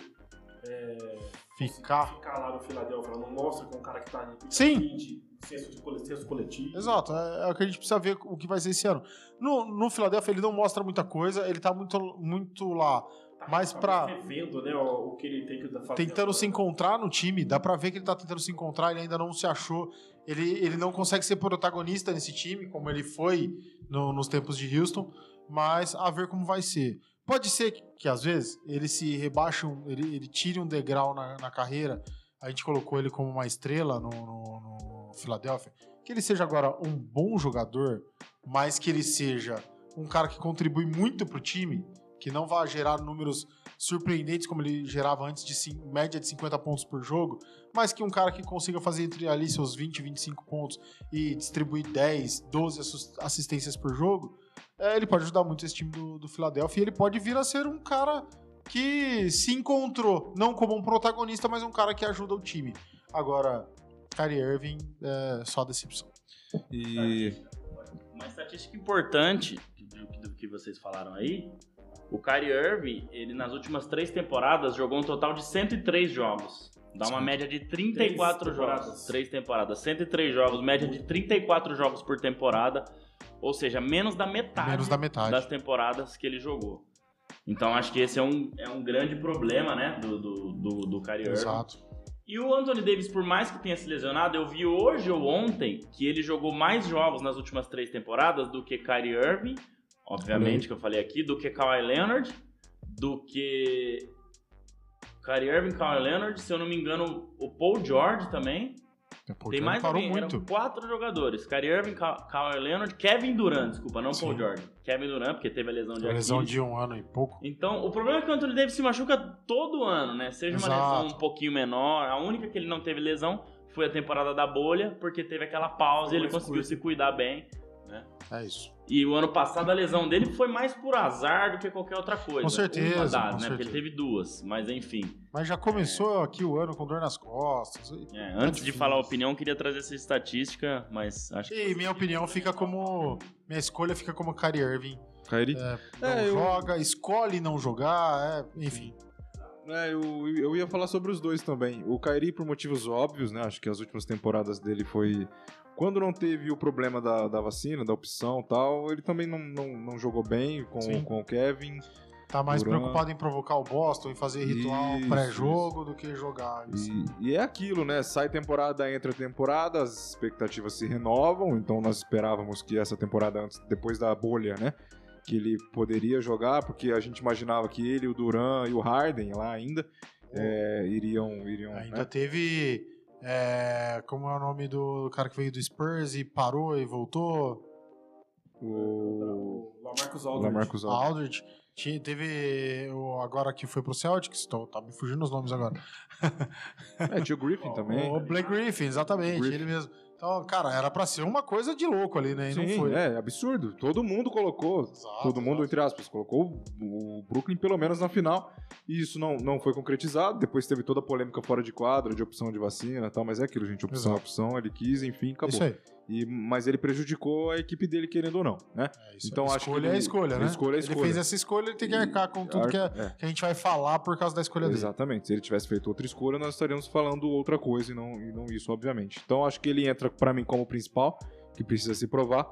é, Ficar. ficar lá no Philadelphia, não mostra que é um cara que tá ali Sim. de senso, de cole- senso coletivo. Exato, é, é o que a gente precisa ver o que vai ser esse ano. No, no Philadelphia ele não mostra muita coisa, ele tá muito, muito lá, Tá, mas tá pra- né, o, o que ele tem que fazer. tentando se encontrar no time. Dá pra ver que ele tá tentando se encontrar, ele ainda não se achou. Ele, ele não consegue ser protagonista nesse time, como ele foi no- nos tempos de Houston, mas a ver como vai ser. Pode ser que, às vezes ele se rebaixe, um- ele, ele tire um degrau na, na carreira. A gente colocou ele como uma estrela no, no, no Philadelphia. Que ele seja agora um bom jogador, mas que ele seja um cara que contribui muito pro time, que não vai gerar números surpreendentes como ele gerava antes de média de 50 pontos por jogo, mas que um cara que consiga fazer entre ali seus 20 e 25 pontos e distribuir 10, 12 assus- assistências por jogo, é, ele pode ajudar muito esse time do, do Philadelphia e ele pode vir a ser um cara que se encontrou, não como um protagonista, mas um cara que ajuda o time. Agora, Kyrie Irving é só decepção. E Uma estatística importante do, que vocês falaram aí, o Kyrie Irving, ele nas últimas três temporadas jogou um total de 103 jogos. Dá uma média de 34 Três jogos. temporadas. Três temporadas. 103 jogos, média de 34 jogos por temporada. Ou seja, menos da metade, Menos da metade. das temporadas que ele jogou. Então acho que esse é um, é um grande problema, né, do, do, do, do Kyrie Irving. Exato. E o Anthony Davis, por mais que tenha se lesionado, eu vi hoje ou ontem que ele jogou mais jogos nas últimas três temporadas do que Kyrie Irving, obviamente, que eu falei aqui, do que Kawhi Leonard, do que Kyrie Irving, Kawhi Leonard, se eu não me engano, o Paul George também. Pô, Tem mais parou alguém, muito. eram quatro jogadores, Kyrie Irving, Ka- Kawhi Leonard, Kevin Durant, desculpa, não Paul Sim. George. Kevin Durant, porque teve a lesão de A lesão Aquiles. de um ano e pouco. Então, o problema é que o Anthony Davis se machuca todo ano, né? Seja uma Exato. lesão um pouquinho menor. A única que ele não teve lesão foi a temporada da bolha, porque teve aquela pausa e ele conseguiu se cuidar bem. É isso. E o ano passado a lesão dele foi mais por azar do que qualquer outra coisa. Com certeza, Uma das, com né? Porque certeza. ele teve duas, mas enfim. Mas já começou aqui o ano com dor nas costas. É, antes de falar a opinião, queria trazer essa estatística, mas acho que. E minha opinião fica como. Minha escolha fica como Kyrie Irving. Kyrie. Não É, eu- joga, escolhe não jogar, é, enfim. É, eu, eu ia falar sobre os dois também. O Kyrie, por motivos óbvios, né? Acho que as últimas temporadas dele foi. Quando não teve o problema da, da vacina, da opção e tal, ele também não, não, não jogou bem com, Sim. com o Kevin. Tá mais Durant. preocupado em provocar o Boston e fazer ritual pré-jogo do que jogar. E, e é aquilo, né? Sai temporada, entra temporada, as expectativas se renovam. Então nós esperávamos que essa temporada, antes, depois da bolha, né? Que ele poderia jogar, porque a gente imaginava que ele, o Duran e o Harden lá ainda é, iriam. iriam Ainda né? teve. É, como é o nome do cara que veio do Spurs e parou e voltou? O Lamarcus o Aldridge. Lamarcus Aldridge. Aldridge. Tinha- teve o agora que foi pro Celtics, tô, tá me fugindo os nomes agora. É, tinha o Griffin também. O Blake Griffin, exatamente, Griffin. ele mesmo. Então, cara, era pra ser uma coisa de louco ali, né? E não Sim, foi. é absurdo. Todo mundo colocou, Exato, todo mundo, exato. entre aspas, colocou o Brooklyn pelo menos na final. E isso não, não foi concretizado. Depois teve toda a polêmica fora de quadra, de opção de vacina e tal. Mas é aquilo, gente. Opção é Exato. opção, ele quis, enfim, acabou. Isso aí. E, mas ele prejudicou a equipe dele, querendo ou não, né? É isso Então, acho que escolha ele- é escolha, né? escolha é Ele escolha. fez essa escolha, ele tem que arcar com tudo que, é- É. que a gente vai falar por causa da escolha dele. Exatamente. Se ele tivesse feito outra escolha, nós estaríamos falando outra coisa e não, e não isso, obviamente. Então acho que ele entra pra mim como principal, que precisa se provar,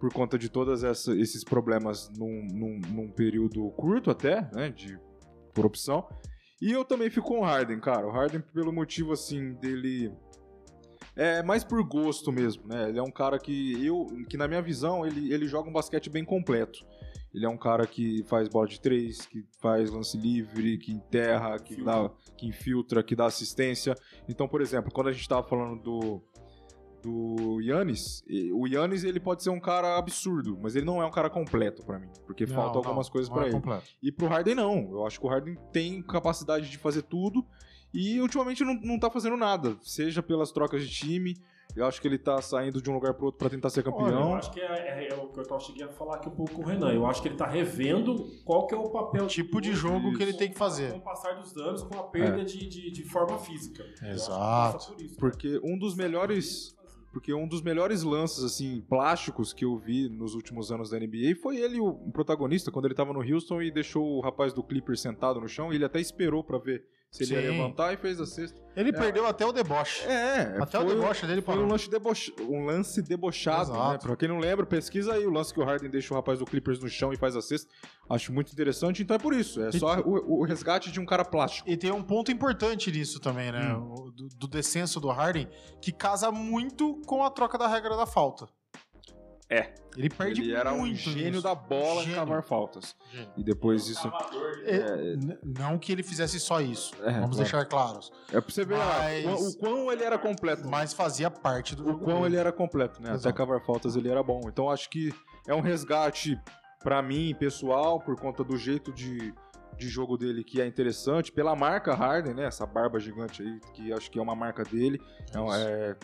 por conta de todos esses problemas num, num, num período curto até, né? De, por opção. E eu também fico com o Harden, cara. O Harden, pelo motivo assim dele. É mais por gosto mesmo, né? Ele é um cara que eu, que na minha visão, ele, ele joga um basquete bem completo. Ele é um cara que faz bola de três, que faz lance livre, que enterra, que, dá, que infiltra, que dá assistência. Então, por exemplo, quando a gente tava falando do do Yannis, o Yannis ele pode ser um cara absurdo, mas ele não é um cara completo pra mim, porque Não, falta não, algumas coisas pra é ele. completo. E pro Harden não. Eu acho que o Harden tem capacidade de fazer tudo e ultimamente não, não tá fazendo nada. Seja pelas trocas de time, Eu acho que ele tá saindo de um lugar pro outro pra tentar ser Olha, eu campeão. acho que é, é- é o que eu tava cheguei a falar aqui um pouco com o Renan. Eu acho que ele tá revendo qual que é o papel Tipo de jogo que ele tem que fazer. Com o passar dos anos, com a perda É. de, de, de forma física. Exato. por isso. Porque um dos melhores. Porque um dos melhores lances, assim, plásticos que eu vi nos últimos anos da NBA foi ele, o protagonista, quando ele tava no Houston e deixou o rapaz do Clipper sentado no chão. E ele até esperou pra ver se ele ia Sim. levantar e fez a cesta. Ele É. perdeu até o deboche. É, Até o deboche dele foi um lance, deboche- um lance debochado, Exato. né? Pra quem não lembra, pesquisa aí o lance que o Harden deixa o rapaz do Clippers no chão e faz a cesta. Acho muito interessante, então é por isso. É só o, o resgate de um cara plástico. E tem um ponto importante nisso também, né? Hum. Do, do descenso do Harden, que casa muito com a troca da regra da falta. É. Ele perde Ele era um muito gênio nisso. da bola em Gênio. cavar faltas. Gênio. E depois isso. É, n- não que ele fizesse só isso. É, Vamos claro. deixar claros. É pra você ver Mas- o, quão- o quão ele era completo. Mas fazia parte do o jogo quão dele. ele era completo, né? Até Exato. cavar faltas ele era bom. Então acho que é um resgate pra mim, pessoal, por conta do jeito de, de jogo dele que é interessante, pela marca Harden, né? Essa barba gigante aí, que acho que é uma marca dele. É um- é-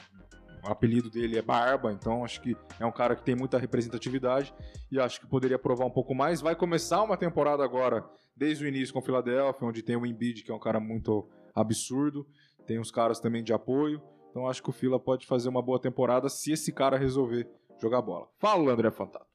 o apelido dele é Barba, então acho que é um cara que tem muita representatividade e acho que poderia provar um pouco mais. Vai começar uma temporada agora, desde o início com o Philadelphia, onde tem o Embiid, que é um cara muito absurdo, tem uns caras também de apoio. Então acho que o Fila pode fazer uma boa temporada se esse cara resolver jogar bola. Fala, André Fantato.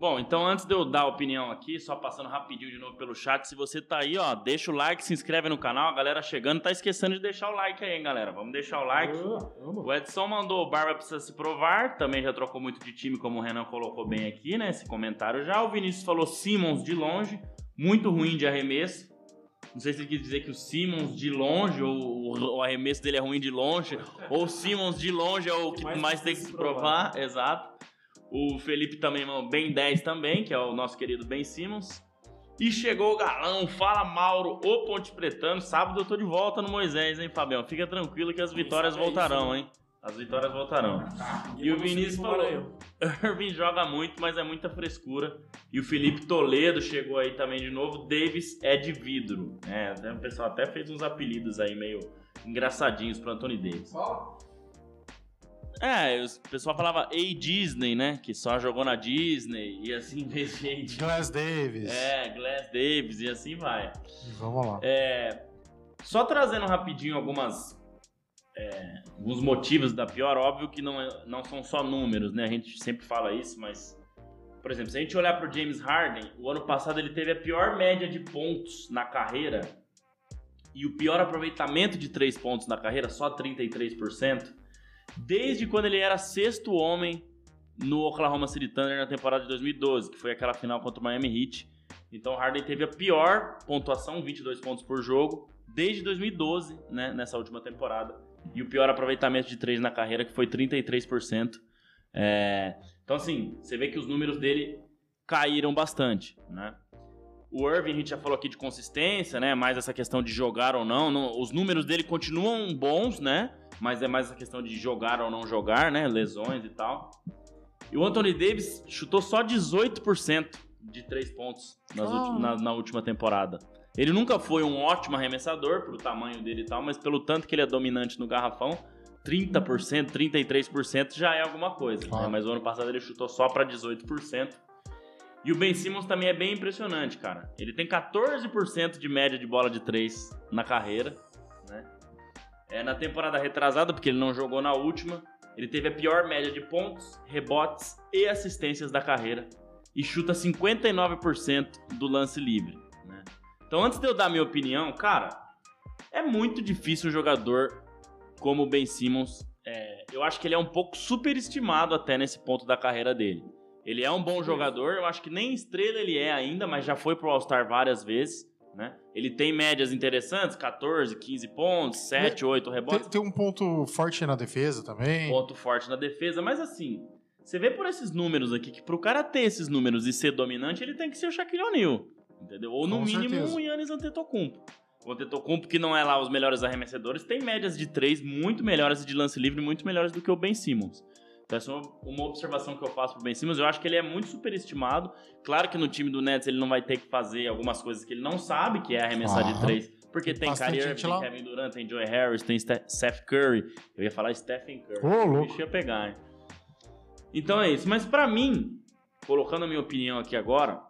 Bom, então antes de eu dar a opinião aqui, só passando rapidinho de novo pelo chat, se você tá aí, ó, deixa o like, se inscreve no canal, a galera chegando, tá esquecendo de deixar o like aí, hein, galera. Vamos deixar o like. O Edson mandou o Barba precisa se provar, também já trocou muito de time, como o Renan colocou bem aqui, né? Esse comentário já. O Vinícius falou Simmons de longe, muito ruim de arremesso. Não sei se ele quis dizer que o Simmons de longe, ou o- arremesso dele é ruim de longe, ou o Simmons de longe é o que Mais mais, tem que se provar. provar. Exato. O Felipe também mandou bem 10 também, que é o nosso querido Ben Simmons. E chegou o galão, fala Mauro, o Ponte Pretano. Sábado eu tô de volta no Moisés, hein, Fabião? Fica tranquilo que as vitórias é voltarão, hein? As vitórias voltarão. E o Vinícius falou: Irving joga muito, mas é muita frescura. E o Felipe Toledo chegou aí também de novo. Davis é de vidro. É, o pessoal até fez uns apelidos aí meio engraçadinhos pro Anthony Davis. É, o pessoal falava A Disney, né? Que só jogou na Disney e assim em vez de A Disney. Glass Davis. É, Glass Davis e assim vai. Vamos lá. É, só trazendo rapidinho algumas é, alguns motivos da pior, óbvio que não, é- não são só números, né? A gente sempre fala isso, mas por exemplo, se a gente olhar para o James Harden, o ano passado ele teve a pior média de pontos na carreira e o pior aproveitamento de três pontos na carreira, só 33%, desde quando ele era sexto homem no Oklahoma City Thunder na temporada de 2012, que foi aquela final contra o Miami Heat. Então Harden teve a pior pontuação, 22 pontos por jogo, desde 2012, né, nessa última temporada. E o pior aproveitamento de três na carreira, que foi 33%. É, Então, assim, você vê que os números dele caíram bastante, né? O Irving, a gente já falou aqui de consistência, né? Mais essa questão de jogar ou não. não- Os números dele continuam bons, né? Mas é mais essa questão de jogar ou não jogar, né? Lesões e tal. E o Anthony Davis chutou só 18% de três pontos nas Ah. ulti- na, na última temporada. Ele nunca foi um ótimo arremessador pro tamanho dele e tal, mas pelo tanto que ele é dominante no garrafão, 30%, 33% já é alguma coisa. né? Claro. Mas o ano passado ele chutou só para 18%. E o Ben Simmons também é bem impressionante, cara. Ele tem 14% de média de bola de 3 na carreira, né? É, na temporada retrasada, porque ele não jogou na última, ele teve a pior média de pontos, rebotes e assistências da carreira e chuta 59% do lance livre, né? Então, antes de eu dar minha opinião, cara, é muito difícil um jogador como o Ben Simmons. é, eu acho que ele é um pouco superestimado até nesse ponto da carreira dele. Ele é um bom jogador, eu acho que nem estrela ele é ainda, mas já foi pro All-Star várias vezes, né? Ele tem médias interessantes, 14, 15 pontos, 7, 8 Tem, rebotes, tem um ponto forte na defesa também. ponto forte na defesa, mas assim, você vê por esses números aqui que pro cara ter esses números e ser dominante, ele tem que ser o Shaquille O'Neal, entendeu? Ou no Com mínimo certeza. um Yannis Antetokounmpo. O Antetokounmpo, que não é lá os melhores arremessadores, tem médias de 3 muito melhores e de lance livre muito melhores do que o Ben Simmons. Então, essa é uma- observação que eu faço pro Ben Simmons. Eu acho que ele é muito superestimado. Claro que no time do Nets ele não vai ter que fazer algumas coisas que ele não sabe, que é arremessar de Claro. 3 Porque tem Kyrie Irving, tem. Kevin Durant, tem Joe Harris, tem Ste- Steph Curry. Eu ia falar Stephen Curry. Ô, louco. Deixa eu pegar, hein? Então é isso. Mas pra mim, colocando a minha opinião aqui agora,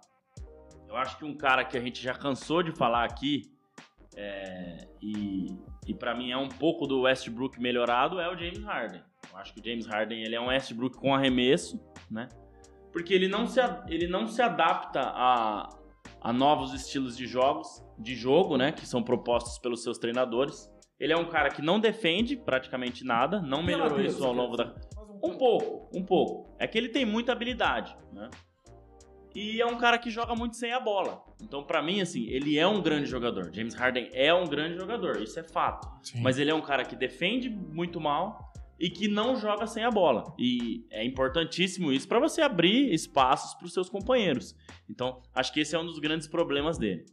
eu acho que um cara que a gente já cansou de falar aqui, é, e, e para mim é um pouco do Westbrook melhorado, é o James Harden. Acho que o James Harden ele é um Westbrook com arremesso, né? Porque ele não se, ele não se adapta a, a novos estilos de jogos, de jogo, né? Que são propostos pelos seus treinadores. Ele é um cara que não defende praticamente nada, não melhorou isso ao longo da, um pouco, um pouco. É que ele tem muita habilidade, né? E é um cara que joga muito sem a bola. Então, pra mim, assim, ele é um grande jogador. James Harden é um grande jogador, isso é fato. Sim. Mas ele é um cara que defende muito mal e que não joga sem a bola. E é importantíssimo isso pra você abrir espaços pros seus companheiros. Então, acho que esse é um dos grandes problemas dele.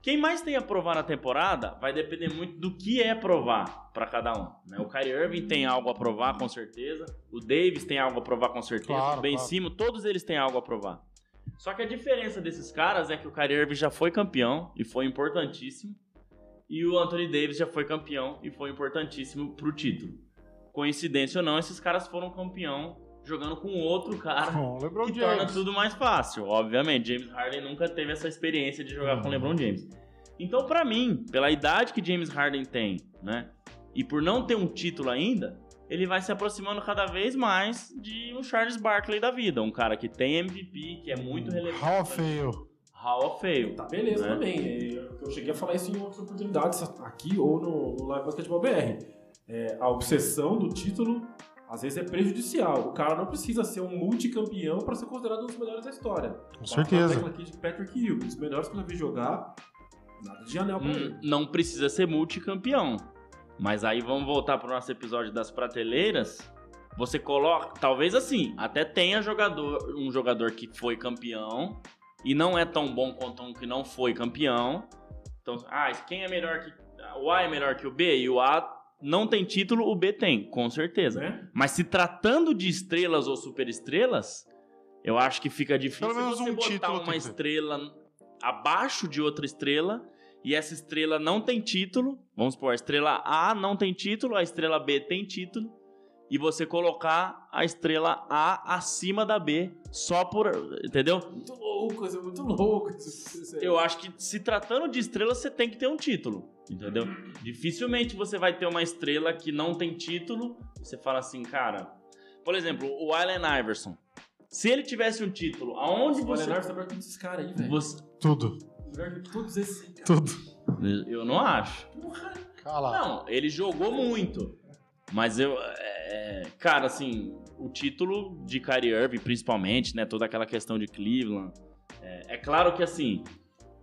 Quem mais tem a provar na temporada vai depender muito do que é provar pra cada um. né? O Kyrie Irving tem algo a provar com certeza, o Davis tem algo a provar com certeza, Claro, o Ben claro. Todos eles têm algo a provar. Só que a diferença desses caras é que o Kyrie Irving já foi campeão e foi importantíssimo, e o Anthony Davis já foi campeão e foi importantíssimo pro título. Coincidência ou não, esses caras foram campeão jogando com outro cara Bom, LeBron que torna James. tudo mais fácil. Obviamente, James Harden nunca teve essa experiência de jogar com Uhum. LeBron James. Então, pra mim, pela idade que James Harden tem, né, e por não ter um título ainda, ele vai se aproximando cada vez mais de um Charles Barkley da vida, um cara que tem MVP, que é muito relevante. Hall of Fame. Hall of Fame. Tá, beleza né? também. É, Eu cheguei a falar isso em outras oportunidades, aqui ou no, no Live Basketball BR. É, a obsessão do título, às vezes, é prejudicial. O cara não precisa ser um multicampeão para ser considerado um dos melhores da história. Com certeza. A aqui de Patrick Hill, um dos melhores que eu já vi jogar. Nada de anel pra Hum, ele. não precisa ser multicampeão. Mas aí vamos voltar pro nosso episódio das prateleiras. Você coloca, talvez assim, até tenha jogador, um jogador que foi campeão e não é tão bom quanto um que não foi campeão. Então, ah, quem é melhor que o A é melhor que o B e o A não tem título, o B tem, com certeza. Né? Mas se tratando de estrelas ou superestrelas, eu acho que fica difícil Pelo menos você um botar título uma estrela abaixo de outra estrela e essa estrela não tem título. Vamos supor, a estrela A não tem título, a estrela B tem título. E você colocar a estrela A acima da B só por. Entendeu? Muito louco, isso é muito louco. É- Eu acho que se tratando de estrela, você tem que ter um título. Entendeu? Dificilmente você vai ter uma estrela que não tem título. Você fala assim, cara. Por exemplo, o Allen Iverson. Se ele tivesse um título, aonde O você. Leonardo tá melhor que esses caras aí, velho. você... Tudo. Melhor que todos esses. cara. Tudo. Eu não acho. Cala. Não, ele jogou muito. Mas eu. é, cara, assim, o título de Kyrie Irving, principalmente, né? Toda aquela questão de Cleveland. É, é claro que assim.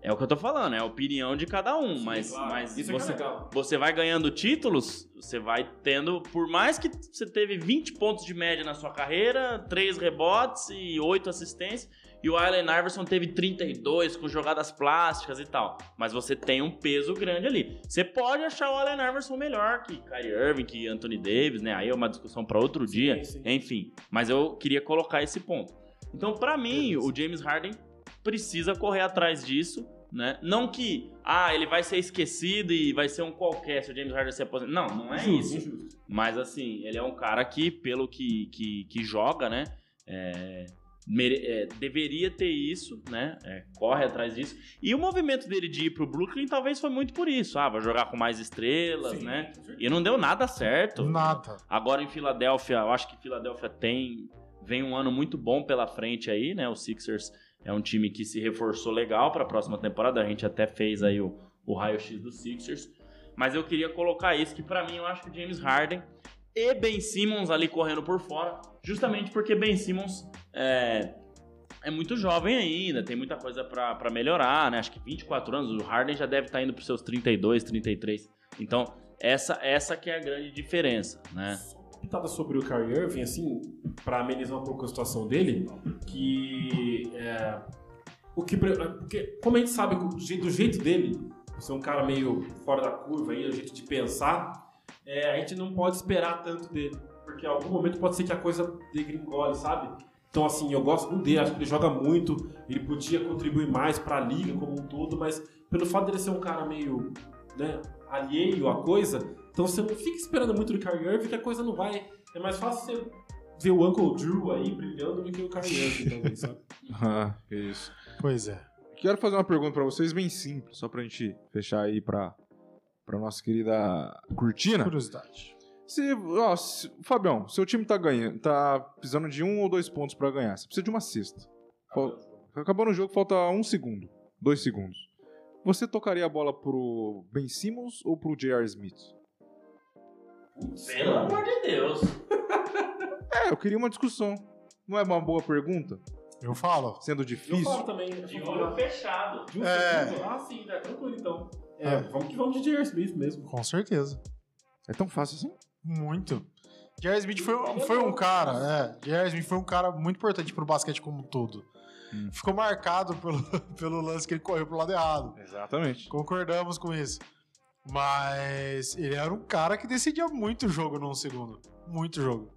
É o que eu tô falando, é a opinião de cada um. Sim, mas claro. mas Isso é é você, legal. você vai ganhando títulos, você vai tendo. Por mais que você teve 20 pontos de média na sua carreira, 3 rebotes e 8 assistências. E o Allen Iverson teve 32 com jogadas plásticas e tal. Mas você tem um peso grande ali. Você pode achar o Allen Iverson melhor que Kyrie Irving, que Anthony Davis, né? Aí é uma discussão para outro Sim, dia. sim. Enfim, mas eu queria colocar esse ponto. Então, para mim, o James Harden precisa correr atrás disso, né? Não que, ah, ele vai ser esquecido e vai ser um qualquer se o James Harden se aposentar. Não, não é Injusto, isso. injusto. Mas assim, ele é um cara que, pelo que, que, que joga, né? é, mere- é, deveria ter isso, né? é, corre atrás disso. E o movimento dele de ir pro Brooklyn talvez foi muito por isso. Ah, vai jogar com mais estrelas, Sim, né? E não deu nada certo. Nada. Agora em Filadélfia, eu acho que Filadélfia tem vem um ano muito bom pela frente aí, né? O Sixers é um time que se reforçou legal para a próxima temporada. A gente até fez aí o, o raio-x do Sixers. Mas eu queria colocar isso que para mim eu acho que o James Harden e Ben Simmons ali correndo por fora, justamente porque Ben Simmons é, é muito jovem ainda, tem muita coisa pra melhorar, né? Acho que 24 anos, o Harden já deve estar indo pros seus 32, 33. Então, essa essa que é a grande diferença, né? Pitada sobre o Kyrie Irving, assim, pra amenizar um pouco a situação dele, que é, o que pre- porque como a gente sabe do jeito, dele, ser um cara meio fora da curva aí, o jeito de pensar, é, a gente não pode esperar tanto dele, porque em algum momento pode ser que a coisa degringole, sabe? Então assim, eu gosto muito dele, acho que ele joga muito, ele podia contribuir mais pra liga como um todo, mas pelo fato dele ser um cara meio né, alheio à coisa, então você não fica esperando muito do Kyrie Irving que a coisa não vai. É mais fácil você ver o Uncle Drew aí brilhando do que o Kyrie Irving, talvez, sabe? Ah, que isso. Pois é. Quero fazer uma pergunta pra vocês bem simples, só pra gente fechar aí pra, pra nossa querida Cortina. Curiosidade. Se, ó, se- Fabião, seu time tá ganhando, tá precisando de um ou dois pontos pra ganhar. Você precisa de uma cesta. Fal- Acabou no jogo, falta um segundo, dois segundos. Você tocaria a bola pro Ben Simmons ou pro J.R. Smith? Pelo amor de Deus. É, eu queria uma discussão. Não é uma boa pergunta? Eu falo. Sendo Eu difícil? falo também. De eu olho falo, fechado. de um É. segundo. Ah, sim, né? Tranquilo então. É, É. vamos que vamos de J.R. Smith mesmo. Com certeza. É tão fácil assim? Muito. J.R. Smith foi, foi um cara, é, J.R. Smith foi um cara muito importante pro basquete como um todo. Hum. Ficou marcado pelo, pelo lance que ele correu pro lado errado. Exatamente. Concordamos com isso. Mas ele era um cara que decidia muito jogo num segundo. Muito jogo.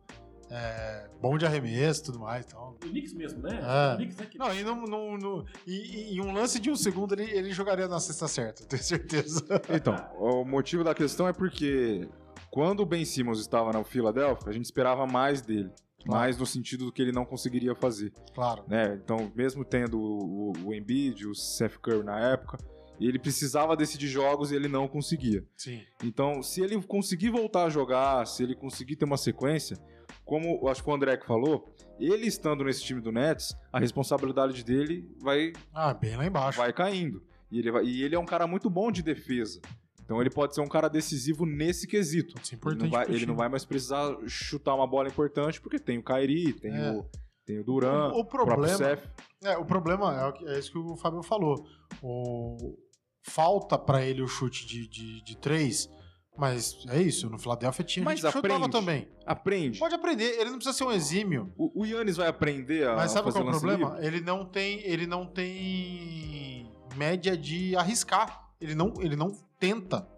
É, bom de arremesso e tudo mais. Então. O Knicks mesmo, né? É. O Knicks é que... Não, e, não, não, não- e, e em um lance de um segundo ele, ele jogaria na cesta certa, tenho certeza. Então, o motivo da questão é porque quando o Ben Simmons estava na Philadelphia, a gente esperava mais dele. Mais no sentido do que ele não conseguiria fazer. Claro. né? Então, mesmo tendo o, o Embiid, o Seth Curry na época, ele precisava decidir jogos e ele não conseguia. Sim. Então, se ele conseguir voltar a jogar, se ele conseguir ter uma sequência, como acho que o André que falou, ele estando nesse time do Nets, a responsabilidade dele vai, Ah, bem lá embaixo. vai caindo. E ele, vai- e ele é um cara muito bom de defesa. Então ele pode ser um cara decisivo nesse quesito. Isso é Ele importante não, vai, ele não vai mais precisar chutar uma bola importante, porque tem o Kyrie, tem, É. o, tem o Duran, O- o próprio problema- Seth. É, o problema é, é isso que o Fábio falou. O, falta pra ele o chute de, de, de três, mas é isso. No Philadelphia tinha Mas gente que chutava aprende. também. Aprende. Pode aprender, ele não precisa ser um exímio. O, o Yannis vai aprender a Mas sabe qual é o problema? livre? Ele não tem, ele não tem média de arriscar. Ele não, ele não tenta,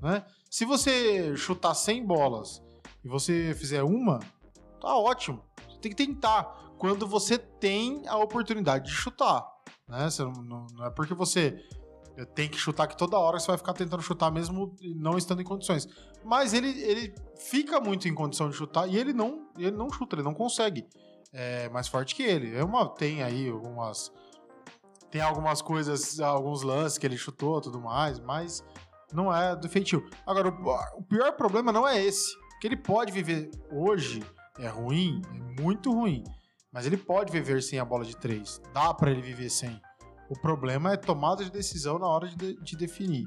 né? Se você chutar 100 bolas e você fizer uma, tá ótimo. Você tem que tentar quando você tem a oportunidade de chutar, né? Você não, não- é porque você tem que chutar que toda hora você vai ficar tentando chutar mesmo não estando em condições. Mas ele, ele fica muito em condição de chutar e ele não, ele não chuta, ele não consegue é mais forte que ele. É uma, tem aí algumas. Tem algumas coisas, alguns lances que ele chutou tudo mais, mas não é do feitio. Agora, o, o pior problema não é esse. Que ele pode viver hoje, é ruim, é muito ruim. Mas ele pode viver sem a bola de três. Dá pra ele viver sem. O problema é tomada de decisão na hora de, de- de definir.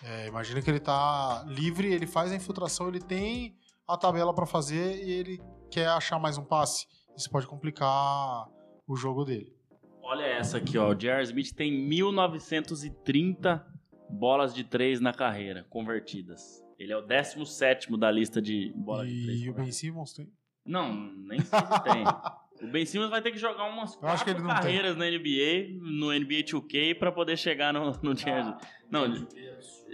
É, imagina que ele tá livre, ele faz a infiltração, ele tem a tabela pra fazer e ele quer achar mais um passe. Isso pode complicar o jogo dele. Olha essa aqui, ó. O J.R. Smith tem 1930 bolas de três na carreira, convertidas. Ele é o 17 da lista de bolas de três. E o Ben Simmons tem. Não, nem sei se tem. O Ben Simmons vai ter que jogar umas Eu acho que quatro carreiras na NBA, no NBA 2K, pra poder chegar no, no J.R. Não, de,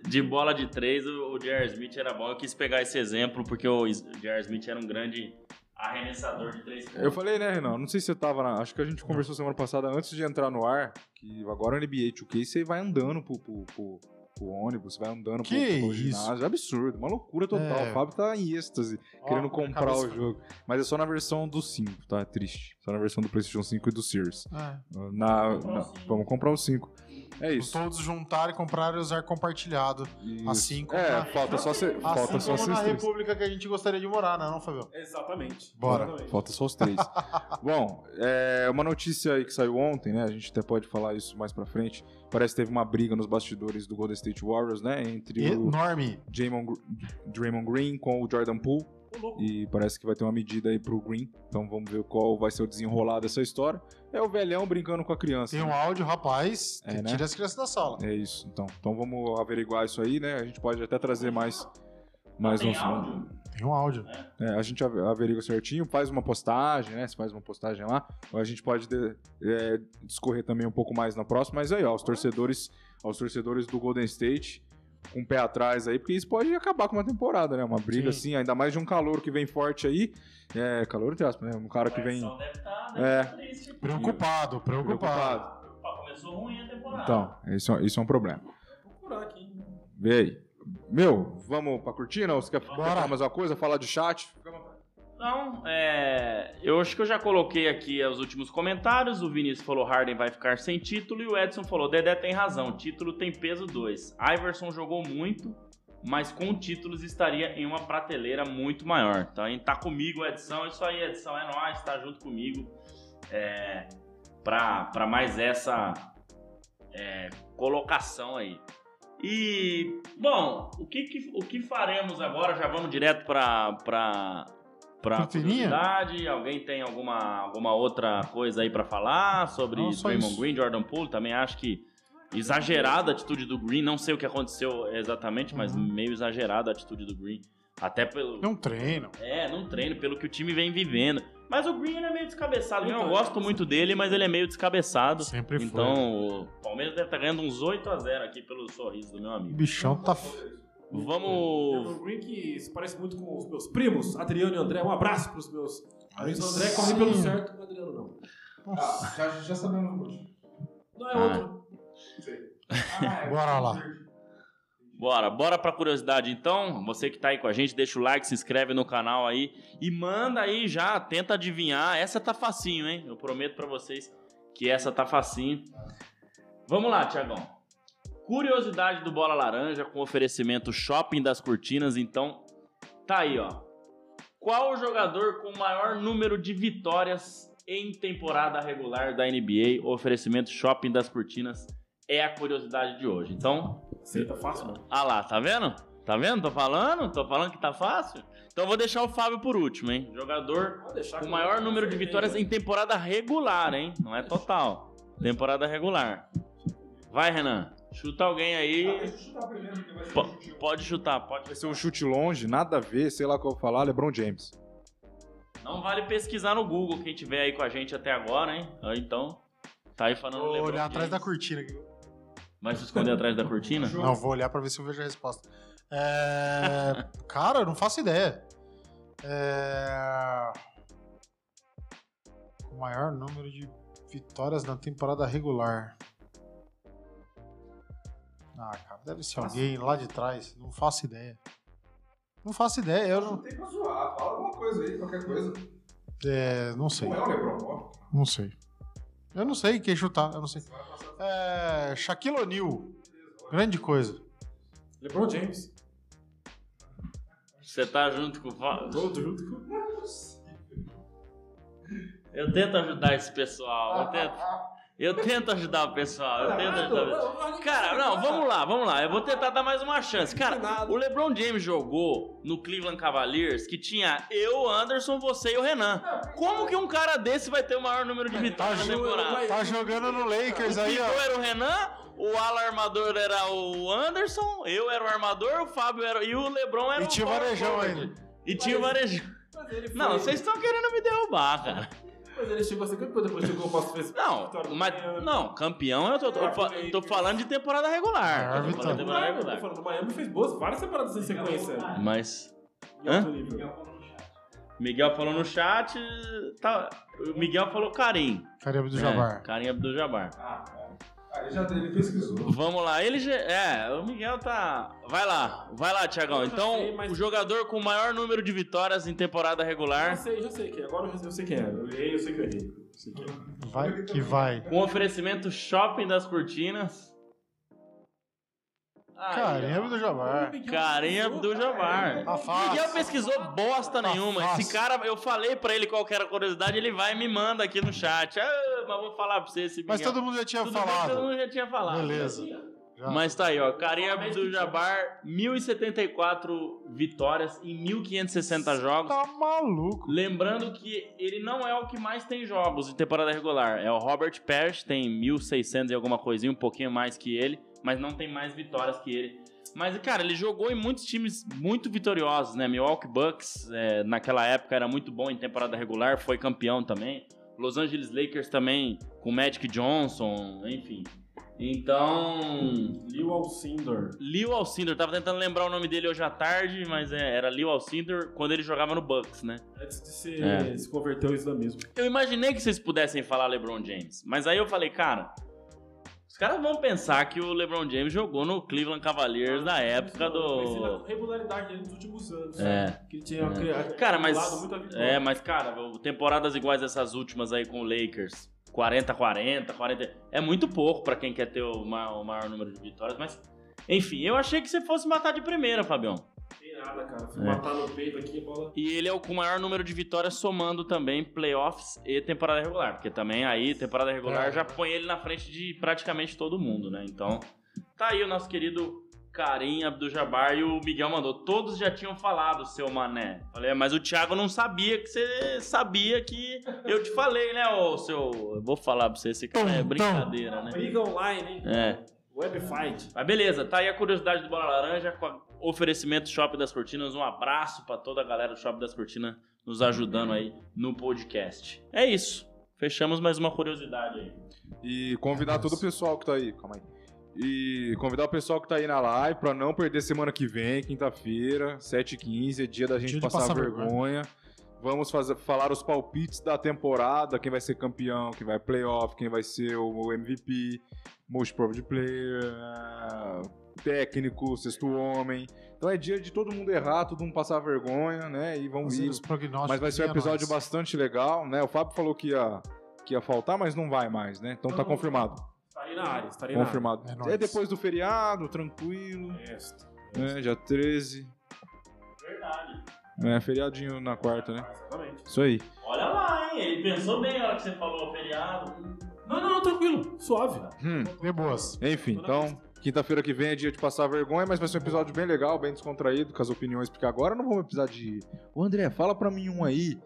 de bola de três, o, o J.R. Smith era bom. Eu quis pegar esse exemplo porque o J.R. Smith era um grande arremessador de três pontos. Eu falei, né, Renan? Não sei se você tava na. Acho que a gente conversou semana passada antes de entrar no ar. Que agora no NBA 2K você vai andando pro, pro, pro- pro ônibus, você vai andando Que pro, pro ginásio. É absurdo, uma loucura total. É. O Fábio tá em êxtase, querendo Ó, comprar cabeça- o jogo. Mas é só na versão do 5, tá? É triste. Só na versão do PlayStation 5 e do Series. É. Na, Comprar o na- vamos comprar o 5. É isso. Todos juntarem, comprar e usar compartilhado. Isso. Assim como É, na- falta só ser. Assim Falta só como ser na república que a gente gostaria de morar, né, não, Fabio? Exatamente. Bora. Exatamente. Falta só os três. Bom, é uma notícia aí que saiu ontem, né? A gente até pode falar isso mais pra frente. Parece que teve uma briga nos bastidores do Golden State Warriors, né? Entre o Enorme. Draymond, Gr- Draymond Green com o Jordan Poole. E parece que vai ter uma medida aí pro Green. Então vamos ver qual vai ser o desenrolar dessa história. É o velhão brincando com a criança. Tem um né? áudio, rapaz, É, que né? tira as crianças da sala. É isso, então. Então vamos averiguar isso aí, né? A gente pode até trazer mais. mais Tem um- áudio? Tem um áudio. É, a gente ave- averigua certinho, faz uma postagem, né? Você faz uma postagem lá. Ou a gente pode de- é, discorrer também um pouco mais na próxima. Mas aí, ó, os torcedores, aos torcedores do Golden State, com o pé atrás aí, porque isso pode acabar com uma temporada, né? Uma briga Sim. assim, ainda mais de um calor que vem forte aí. É, calor entre aspas, né? Um cara que vem. Deve estar deve É. tá triste. Preocupado, preocupado. Preocupado. Opa, começou ruim a temporada. Então, isso, é- isso é um problema. Vou procurar aqui. Vê aí. Meu, vamos pra cortina? Ou você quer Bora. falar mais uma coisa? Falar de chat? Não, é. Eu acho que eu já coloquei aqui os últimos comentários. O Vinícius falou Harden vai ficar sem título e o Edson falou: Dedé tem razão, título tem peso 2. Iverson jogou muito, mas com títulos estaria em uma prateleira muito maior. Então, tá comigo, Edson. Isso aí, Edson, é nóis, tá junto comigo. É, pra mais essa é, colocação aí. E, bom, o que, que- o que faremos agora? Já vamos direto pra. Pra curiosidade, alguém tem alguma, alguma outra coisa aí pra falar sobre Não, Draymond. Green, Jordan Poole? Também acho que exagerada a atitude do Green. Não sei o que aconteceu exatamente, mas Uhum. meio exagerada a atitude do Green. Até pelo. Não treino. É, não treino, pelo que o time vem vivendo. Mas o Green é meio descabeçado. Eu Então, gosto muito dele, mas ele é meio descabeçado. Sempre foi. Então, o Palmeiras deve estar ganhando uns 8 a 0 aqui pelo sorriso do meu O amigo. bichão tá. Vamos. Green que se parece muito com os meus primos, Adriano e André. Um abraço pros meus amigos. O André corre pelo certo, o Adriano não. Ah, já, já sabemos hoje. Não é Ah. outro. Bora lá. Bora, bora pra curiosidade então. Você que tá aí com a gente, deixa o like, se inscreve no canal aí e manda aí já, tenta adivinhar. Essa tá facinho, hein? Eu prometo pra vocês que essa tá facinho. Vamos lá, Tiagão. Curiosidade do Bola Laranja com oferecimento Shopping das Cortinas. Então, tá aí, ó. Qual o jogador com o maior número de vitórias em temporada regular da NBA? O oferecimento Shopping das Cortinas é a curiosidade de hoje. Então, Sei, tá fácil, né? ah lá, tá vendo? Tá vendo? Tô falando? Tô falando que tá fácil? Então eu vou deixar o Fábio por último, hein? Jogador com o maior número de vitórias em temporada regular, hein? Não é total. Temporada regular. Vai, Renan. Chuta alguém aí. Po- pode chutar, pode. Vai ser um chute longe, nada a ver, sei lá o que eu vou falar, LeBron James. Não vale pesquisar no Google quem tiver aí com a gente até agora, hein? Ah, Então, tá aí falando Vou LeBron olhar atrás da James. cortina aqui. Vai se esconder atrás da cortina? Não, vou olhar pra ver se eu vejo a resposta. É... Cara, eu não faço ideia. É... O maior número de vitórias na temporada regular. Ah, cara, deve ser alguém lá de trás. Não faço ideia. Não faço ideia, eu não. Tem pra zoar, fala alguma coisa aí, qualquer coisa. É, não sei. Não é o LeBron. Não sei. Eu não sei quem chutar, eu não sei. É. Shaquille O'Neal. Grande coisa. LeBron James. Você tá junto com o Fábio? Todo junto com. Eu tento ajudar esse pessoal. Eu tento, eu tento ajudar o pessoal. Eu tento ajudar. o pessoal. Cara, não, vamos lá, vamos lá. Eu vou tentar dar mais uma chance. Cara, o LeBron James jogou no Cleveland Cavaliers que tinha eu, Anderson, você e o Renan. Como que um cara desse vai ter o maior número de vitórias na temporada? Tá jogando no Lakers O aí, ó. era o Renan, o ala armador era o Anderson, eu era o armador, o Fábio era e o LeBron era E o tinha o Varejão ainda. E tinha o Varejão. Não, vocês estão querendo me derrubar, cara. Mas ele chegou a ser campeão, depois chegou o Passo fez. Não, mas não, campeão eu tô, tô, tô falando de temporada regular. Ah, Tô falando de temporada Eu tô regular. falando, o Miami fez boas, várias temporadas em sequência. Mas Hã? Miguel falou no chat, tá, o Miguel falou Karim. Carimbo do É, Jabbar. Karim Abdul-Jabbar. Ah, ele já ele pesquisou. Vamos lá, ele já, é, o Miguel tá, vai lá, vai lá, Tiagão. Já Então, sei, mas- o jogador com o maior número de vitórias em temporada Já regular, sei, já sei quem é. Agora eu sei quem é. Eu errei, eu sei que eu errei. Eu sei quem é. Vai que vai. com oferecimento Shopping das Cortinas. Aí, Carimbo ó. do Jabbar. Karim Abdul-Jabbar. Tá fácil. Miguel pesquisou bosta Tá nenhuma. Esse cara, eu falei pra ele qual que era a curiosidade, ele vai e me manda aqui no chat. Ah, mas vou falar pra você esse Mas Miguel. todo mundo já tinha Tudo bem que todo falado. mundo já tinha falado. Beleza. Já. Mas tá aí, ó. Karim Abdul-Jabbar, 1074 vitórias em 1560 jogos. Tá maluco. Lembrando que ele não é o que mais tem jogos de temporada regular. É o Robert Parrish, tem 1600 e alguma coisinha, um pouquinho mais que ele, mas não tem mais vitórias que ele. Mas, cara, ele jogou em muitos times muito vitoriosos, né? Milwaukee Bucks, é, naquela época, era muito bom em temporada regular, foi campeão também. Los Angeles Lakers também, com Magic Johnson, enfim. Então, Lil Alcindor. Leo Alcindor, tava tentando lembrar o nome dele hoje à tarde, mas é, era Leo Alcindor quando ele jogava no Bucks, né? Antes de se, É. se converter ao islamismo. Eu imaginei que vocês pudessem falar LeBron James, mas aí eu falei, cara, Os caras vão pensar que o LeBron James jogou no Cleveland Cavaliers na época do. regularidade dele nos últimos anos. É. Que ele tinha É. Cara, mas. É, mas, cara, temporadas iguais essas últimas aí com o Lakers. 40-40, 40. É muito pouco pra quem quer ter o ma- o maior número de vitórias, mas. Enfim, eu achei que você fosse matar de primeira, Fabião. Tem nada, cara. Fui É. matar no peito aqui, a bola. E ele é o com o maior número de vitórias somando também playoffs e temporada regular. Porque também aí, temporada regular, É. já põe ele na frente de praticamente todo mundo, né? Então, tá aí o nosso querido Karim Abdul-Jabbar e o Miguel mandou. Todos já tinham falado, seu mané. Falei, "É, mas o Thiago não sabia que você sabia que eu te falei, né, ô seu... Eu vou falar pra você, esse cara é Tom, brincadeira, né? Briga online, hein? É. Webfight. Mas beleza, tá aí a curiosidade do Bola Laranja com a oferecimento Shopping das Cortinas. Um abraço pra toda a galera do Shopping das Cortinas nos ajudando aí no podcast. É isso. Fechamos mais uma curiosidade aí. E convidar todo o pessoal que tá aí. Calma aí. E convidar o pessoal que tá aí na live pra não perder semana que vem, quinta-feira, 7h15, é dia da gente Dia passar, passar vergonha. Vamos fazer, falar os palpites da temporada, quem vai ser campeão, quem vai playoff, quem vai ser o MVP, most improved player, ah, técnico, sexto homem. Então é dia de todo mundo errar, todo mundo passar vergonha, né? E vamos ir. Mas vai ser um episódio análise. bastante legal, né? O Fábio falou que ia, que ia faltar, mas não vai mais, né? Então tá Não, não, confirmado. Estarei na área, estarei na área. Confirmado. É É, depois do feriado, tranquilo, Yes. né? Dia 13. Verdade. É, feriadinho na quarta, né? Exatamente. Isso aí. Olha lá, hein? Ele pensou bem na hora que você falou feriado. Não, não, tranquilo. Suave. Hum, De boas. enfim, então, quinta-feira que vem é dia de passar vergonha, mas vai ser um episódio bem legal, bem descontraído, com as opiniões, porque agora não vamos precisar de. Ô André, fala pra mim um aí.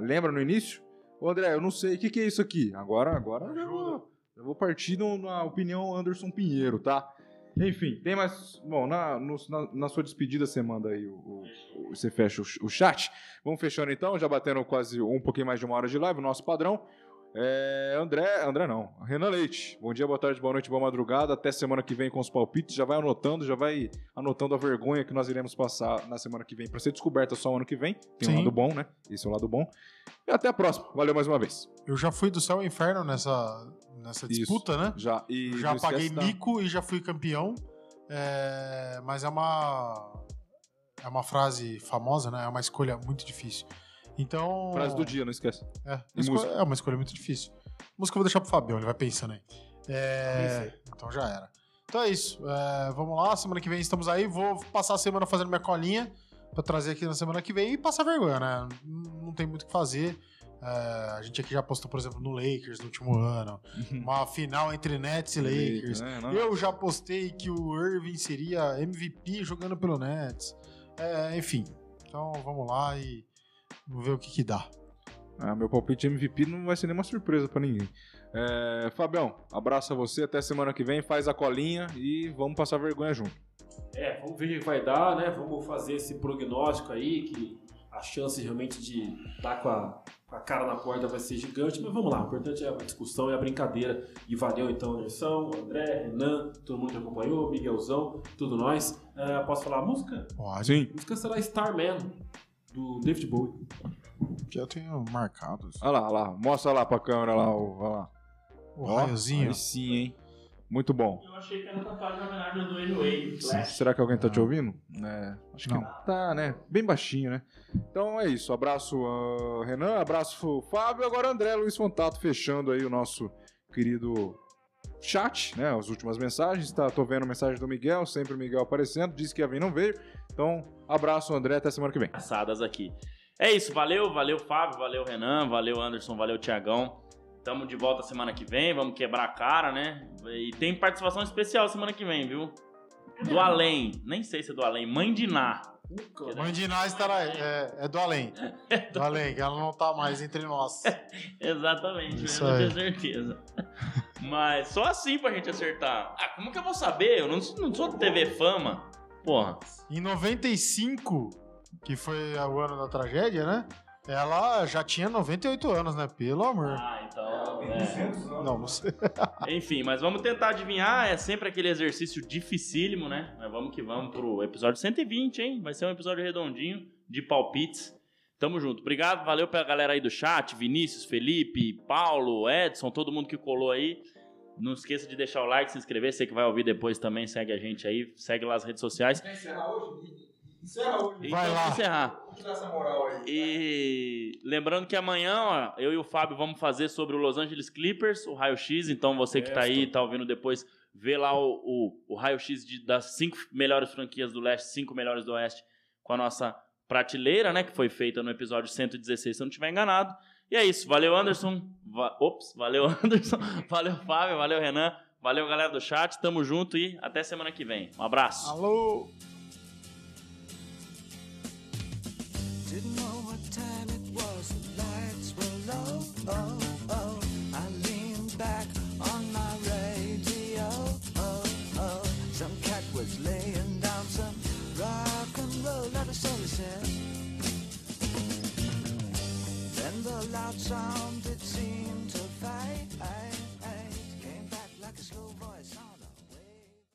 Lembra no início? Ô André, eu não sei, o que, que é isso aqui? Agora, agora vou, eu vou partir na opinião Anderson Pinheiro, tá? Enfim, tem mais. Bom, na, no- na, na sua despedida você manda aí o, o- você fecha o, o chat. Vamos fechando então, já batendo quase um pouquinho mais de uma hora de live, o nosso padrão. É, André, André não, Renan Leite. Bom dia, boa tarde, boa noite, boa madrugada. Até semana que vem com os palpites. Já vai anotando, já vai anotando a vergonha que nós iremos passar na semana que vem para ser descoberta só o ano que vem. Tem um Sim. lado bom, né? Esse é o lado bom. E até a próxima. Valeu mais uma vez. Eu já fui do céu ao inferno nessa, nessa Isso. disputa, né? Já e já paguei da- mico e já fui campeão. É, mas é uma é uma frase famosa, né? É uma escolha muito difícil. Então. frase do dia, não esquece. É, E música? é uma escolha muito difícil. Música eu vou deixar pro Fabião, ele vai pensando aí. É, então já era. Então é isso. É, vamos lá, semana que vem estamos aí. Vou passar a semana fazendo minha colinha pra trazer aqui na semana que vem e passar vergonha, né? Não tem muito o que fazer. É, a gente aqui já postou, por exemplo, no Lakers no último ano. Uma final entre Nets e Lakers. Né? Eu já postei que o Irving seria MVP jogando pelo Nets. É, enfim. Então vamos lá e vamos ver o que, que dá. Ah, meu palpite MVP não vai ser nenhuma surpresa pra ninguém. É, Fabião, abraço a você. Até semana que vem. Faz a colinha e vamos passar vergonha junto. É, vamos ver o que vai dar, né? Vamos fazer esse prognóstico aí, que a chance realmente de estar com a, com a cara na porta vai ser gigante, mas vamos lá, o importante é a discussão e a brincadeira. E valeu então, Anderson, André, Renan, todo mundo que acompanhou, Miguelzão, tudo nós. É, posso falar a música? Pode. Sim. A música será Starman, do David Bowie. Eu tenho marcados. Olha lá, olha lá. Mostra lá pra câmera lá. Olha lá. O raiozinho. Aí sim, hein? Muito bom. Eu achei que era tatuagem em homenagem Wade. Flash. Será que alguém tá te Não. ouvindo? É, acho que Não. tá, né? Bem baixinho, né? Então é isso. Abraço, ah, Renan. Abraço, Fábio. Agora André Luiz Fontato fechando aí o nosso querido chat, né? As últimas mensagens. Tá, tô vendo mensagem do Miguel, sempre o Miguel aparecendo. Disse que ia vir, não veio. Então, abraço, André. Até semana que vem. passadas aqui. É isso, valeu, valeu Fábio, valeu Renan, valeu Anderson, valeu Tiagão. Tamo de volta semana que vem, vamos quebrar a cara, né? E tem participação especial semana que vem, viu? Do além, nem sei se é do além, Mãe de Ná. Mãe de Iná estará. É, é do além. Do além, que ela não tá mais entre nós. Exatamente, Isso eu tenho certeza. Mas só assim pra gente acertar. Ah, como que eu vou saber? Eu não, sou- não sou TV Fama. Porra. Em 95, que foi o ano da tragédia, né? Ela já tinha 98 anos, né? Pelo amor. Ah, então. é. Não, não sei. Enfim, mas vamos tentar adivinhar. É sempre aquele exercício dificílimo, né? Mas vamos que vamos pro episódio 120, hein? Vai ser um episódio redondinho de palpites. Tamo junto. Obrigado, valeu pra galera aí do chat. Vinícius, Felipe, Paulo, Edson, todo mundo que colou aí. Não esqueça de deixar o like, se inscrever. Você que vai ouvir depois também, segue a gente aí. Segue lá as redes sociais. Quer encerrar hoje? Encerra hoje. Vai então, lá. encerrar. Vamos tirar essa moral aí. E lembrando que amanhã, ó, eu e o Fábio vamos fazer sobre o Los Angeles Clippers, o raio-x. Então você que tá aí, tá ouvindo depois, vê lá o, o, o raio-x de- das cinco melhores franquias do leste, cinco melhores do oeste, com a nossa prateleira, né? Que foi feita no episódio 116, se eu não estiver enganado. E é isso. Valeu, Anderson. Va Ops, valeu, Anderson. Valeu, Fábio. Valeu, Renan. Valeu, galera do chat. Tamo junto e até semana que vem. Um abraço. Alô! Loud sound